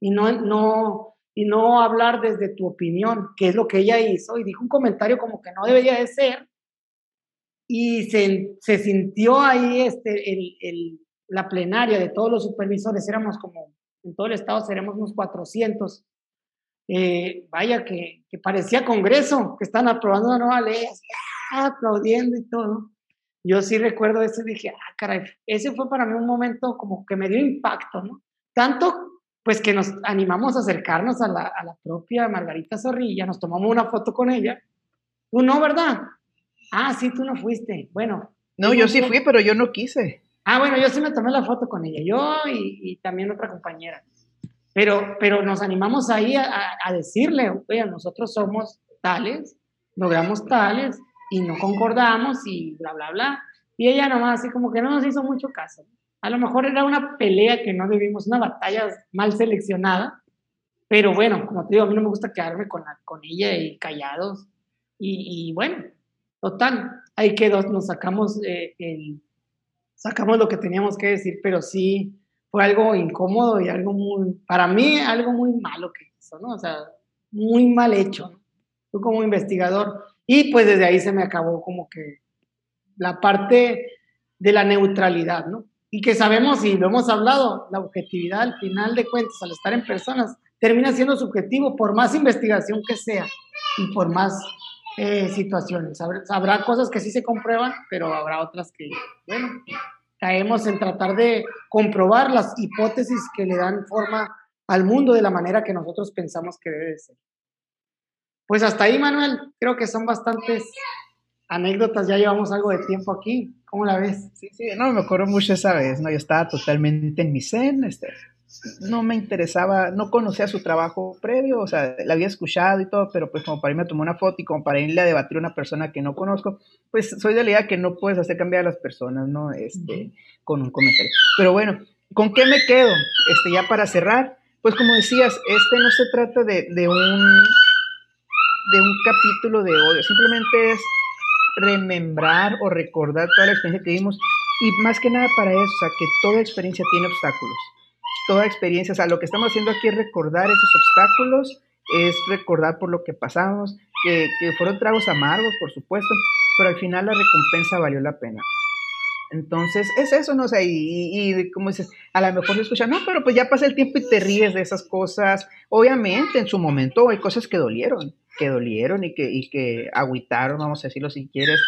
y no, no, y no hablar desde tu opinión, que es lo que ella hizo. Y dijo un comentario como que no debería de ser, y se, se sintió ahí este, el, el, la plenaria de todos los supervisores, éramos como, en todo el estado seremos unos 400. Eh, vaya que, que, parecía Congreso, que están aprobando una nueva ley, ah, aplaudiendo y todo. Yo sí recuerdo eso y dije, ah, caray, ese fue para mí un momento como que me dio impacto, ¿no? Tanto, pues que nos animamos a acercarnos a la, a la propia Margarita Zorrilla, nos tomamos una foto con ella. Tú no, ¿verdad? Ah, sí, tú no fuiste. Bueno.
No, yo sí fui, pero yo no quise.
Ah, bueno, yo sí me tomé la foto con ella, yo y, también otra compañera. Pero, pero nos animamos ahí a, a decirle, oye, nosotros somos tales, logramos tales y no concordamos y bla, bla, bla. Y ella nomás así como que no nos hizo mucho caso. A lo mejor era una pelea que no debimos, una batalla mal seleccionada, pero bueno, como te digo, a mí no me gusta quedarme con, con ella y callados. Y, y bueno, Total, ahí quedó, nos sacamos, eh, el, sacamos lo que teníamos que decir, pero sí fue algo incómodo y algo muy, para mí, algo muy malo que hizo, ¿no? O sea, muy mal hecho, ¿no? Tú como investigador. Y pues desde ahí se me acabó como que la parte de la neutralidad, ¿no? Y que sabemos, y lo hemos hablado, la objetividad al final de cuentas, al estar en personas, termina siendo subjetivo por más investigación que sea y por más eh, situaciones. Habrá, cosas que sí se comprueban, pero habrá otras que, bueno, caemos en tratar de comprobar las hipótesis que le dan forma al mundo de la manera que nosotros pensamos que debe ser. Pues hasta ahí, Manuel, creo que son bastantes anécdotas, ya llevamos algo de tiempo aquí. ¿Cómo la ves?
Sí, sí, no, me acuerdo mucho esa vez, ¿no? Yo estaba totalmente en mi zen, este, no me interesaba, no conocía su trabajo previo, o sea, la había escuchado y todo, pero pues como para irme a tomar una foto y como para irle a debatir a una persona que no conozco, pues soy de la idea que no puedes hacer cambiar a las personas, ¿no? Este, con un comentario. Pero bueno, ¿con qué me quedo? Este, ya para cerrar, pues como decías, este no se trata de, de un de un capítulo de odio, simplemente es remembrar o recordar toda la experiencia que vimos y más que nada para eso, o sea, que toda experiencia tiene obstáculos toda experiencia, o sea, lo que estamos haciendo aquí es recordar esos obstáculos, es recordar por lo que pasamos, que, que fueron tragos amargos, por supuesto, pero al final la recompensa valió la pena. Entonces, es eso, ¿no? O sea, y, y, como dices, a lo mejor se escucha, no, pero pues ya pasa el tiempo y te ríes de esas cosas. Obviamente, en su momento hay cosas que dolieron, que dolieron y que, y que agüitaron, vamos a decirlo si quieres,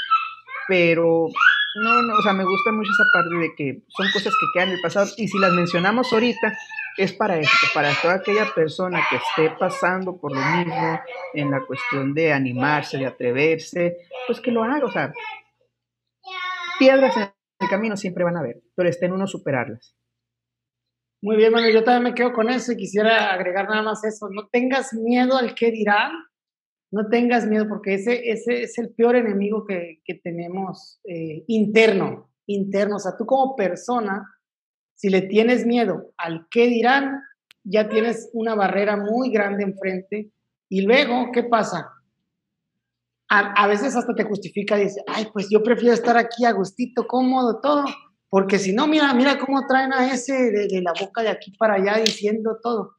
pero no, no, o sea, me gusta mucho esa parte de que son cosas que quedan en el pasado y si las mencionamos ahorita es para esto, para toda aquella persona que esté pasando por lo mismo en la cuestión de animarse, de atreverse, pues que lo haga, o sea, piedras en el camino siempre van a haber, pero está en uno superarlas.
Muy bien, Manuel, yo también me quedo con eso y quisiera agregar nada más eso, no tengas miedo al que dirán, no tengas miedo porque ese, ese es el peor enemigo que, que tenemos eh, interno, interno, o sea, tú como persona, si le tienes miedo al qué dirán, ya tienes una barrera muy grande enfrente. Y luego, ¿qué pasa? A, veces hasta te justifica, dice, ay, pues yo prefiero estar aquí a gustito, cómodo, todo. Porque si no, mira, mira cómo traen a ese de, de la boca de aquí para allá diciendo todo.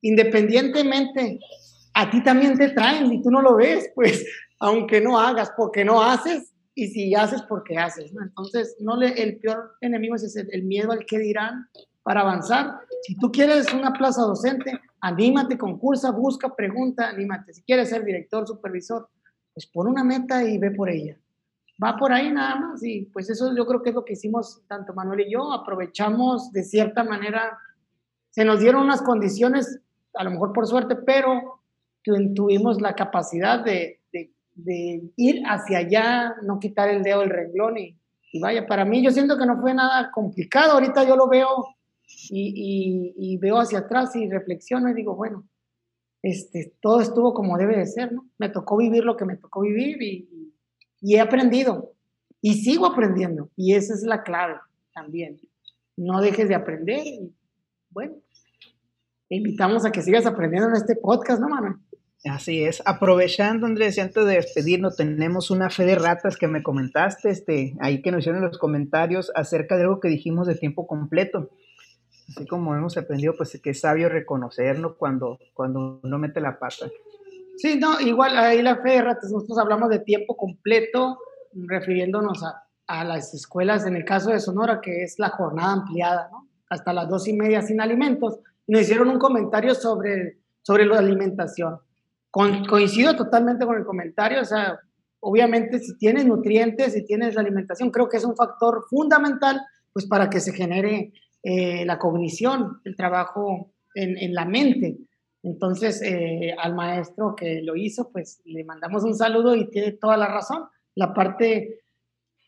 Independientemente, a ti también te traen y tú no lo ves, pues, aunque no hagas, porque no haces, y si haces porque haces, ¿no? Entonces, no le, el peor enemigo es el miedo al que dirán para avanzar. Si tú quieres una plaza docente, anímate, concursa, busca, pregunta, anímate. Si quieres ser director, supervisor, pues pon una meta y ve por ella. Va por ahí nada más y pues eso yo creo que es lo que hicimos tanto Manuel y yo, aprovechamos de cierta manera, se nos dieron unas condiciones, a lo mejor por suerte, pero tuvimos la capacidad de, ir hacia allá, no quitar el dedo del renglón y, vaya, para mí yo siento que no fue nada complicado, ahorita yo lo veo y, veo hacia atrás y reflexiono y digo, bueno, este, todo estuvo como debe de ser, ¿no? Me tocó vivir lo que me tocó vivir y, he aprendido y sigo aprendiendo y esa es la clave también. No dejes de aprender y bueno, te invitamos a que sigas aprendiendo en este podcast, ¿no, Manuel?
Así es. Aprovechando, Andrés, antes de despedirnos, tenemos una fe de ratas que me comentaste, este, ahí que nos hicieron los comentarios acerca de algo que dijimos de tiempo completo. Así como hemos aprendido, pues que es sabio reconocernos cuando, cuando uno mete la pata.
Sí, no, igual ahí la fe de ratas, nosotros hablamos de tiempo completo, refiriéndonos a, a las escuelas, en el caso de Sonora, que es la jornada ampliada, ¿no? Hasta las dos y media sin alimentos. Nos hicieron un comentario sobre, sobre la alimentación coincido totalmente con el comentario, o sea, obviamente si tienes nutrientes, si tienes alimentación, creo que es un factor fundamental pues para que se genere eh, la cognición, el trabajo en, la mente. Entonces, eh, al maestro que lo hizo, pues le mandamos un saludo y tiene toda la razón. La parte,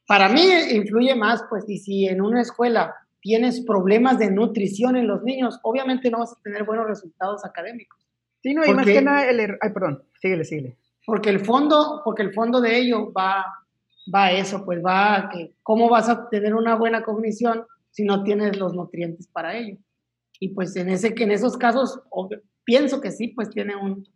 para mí, influye más, pues, y si en una escuela tienes problemas de nutrición en los niños, obviamente no vas a tener buenos resultados académicos.
Sí, no, y más que nada el er, Ay, perdón, síguele, síguele.
Porque el fondo, porque el fondo de ello va, va a eso, pues va a que cómo vas a tener una buena cognición si no tienes los nutrientes para ello. Y pues en, ese, en esos casos, pienso que sí, pues tiene un,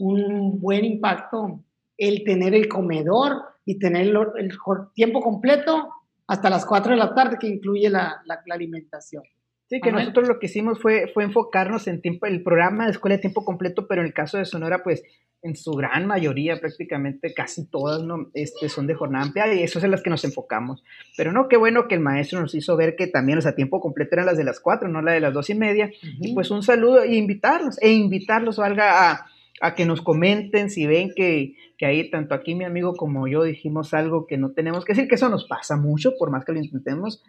un buen impacto el tener el comedor y tener el, tiempo completo hasta las 4 de la tarde, que incluye la, la alimentación.
Sí, que nosotros lo que hicimos fue, fue enfocarnos en tiempo, el programa de escuela de tiempo completo, pero en el caso de Sonora, pues en su gran mayoría, prácticamente casi todas, ¿no? Este, son de jornada amplia y eso es en las que nos enfocamos. Pero no, qué bueno que el maestro nos hizo ver que también, o sea, tiempo completo eran las de las cuatro, no la de las dos y media. Y pues un saludo e invitarlos, e invitarlos, valga, a, a que nos comenten si ven que, que, ahí tanto aquí mi amigo como yo dijimos algo que no tenemos que decir, que eso nos pasa mucho, por más que lo intentemos,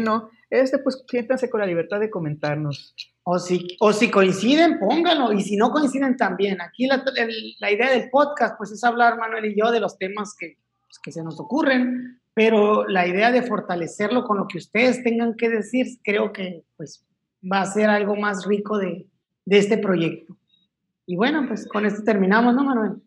no, este pues siéntanse con la libertad de comentarnos.
O si, o si coinciden, pónganlo, y si no coinciden también. Aquí la, la idea del podcast pues es hablar Manuel y yo de los temas que, pues, que se nos ocurren, pero la idea de fortalecerlo con lo que ustedes tengan que decir, creo que pues va a ser algo más rico de, de este proyecto. Y bueno, pues con esto terminamos, ¿no, Manuel?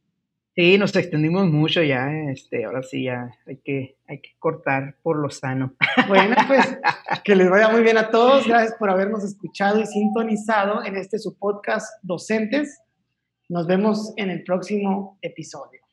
Sí, nos extendimos mucho ya, este, ahora sí ya hay que, hay que cortar por lo sano.
Bueno, pues que les vaya muy bien a todos. Gracias por habernos escuchado y sintonizado en este su podcast Docentes. Nos vemos en el próximo episodio.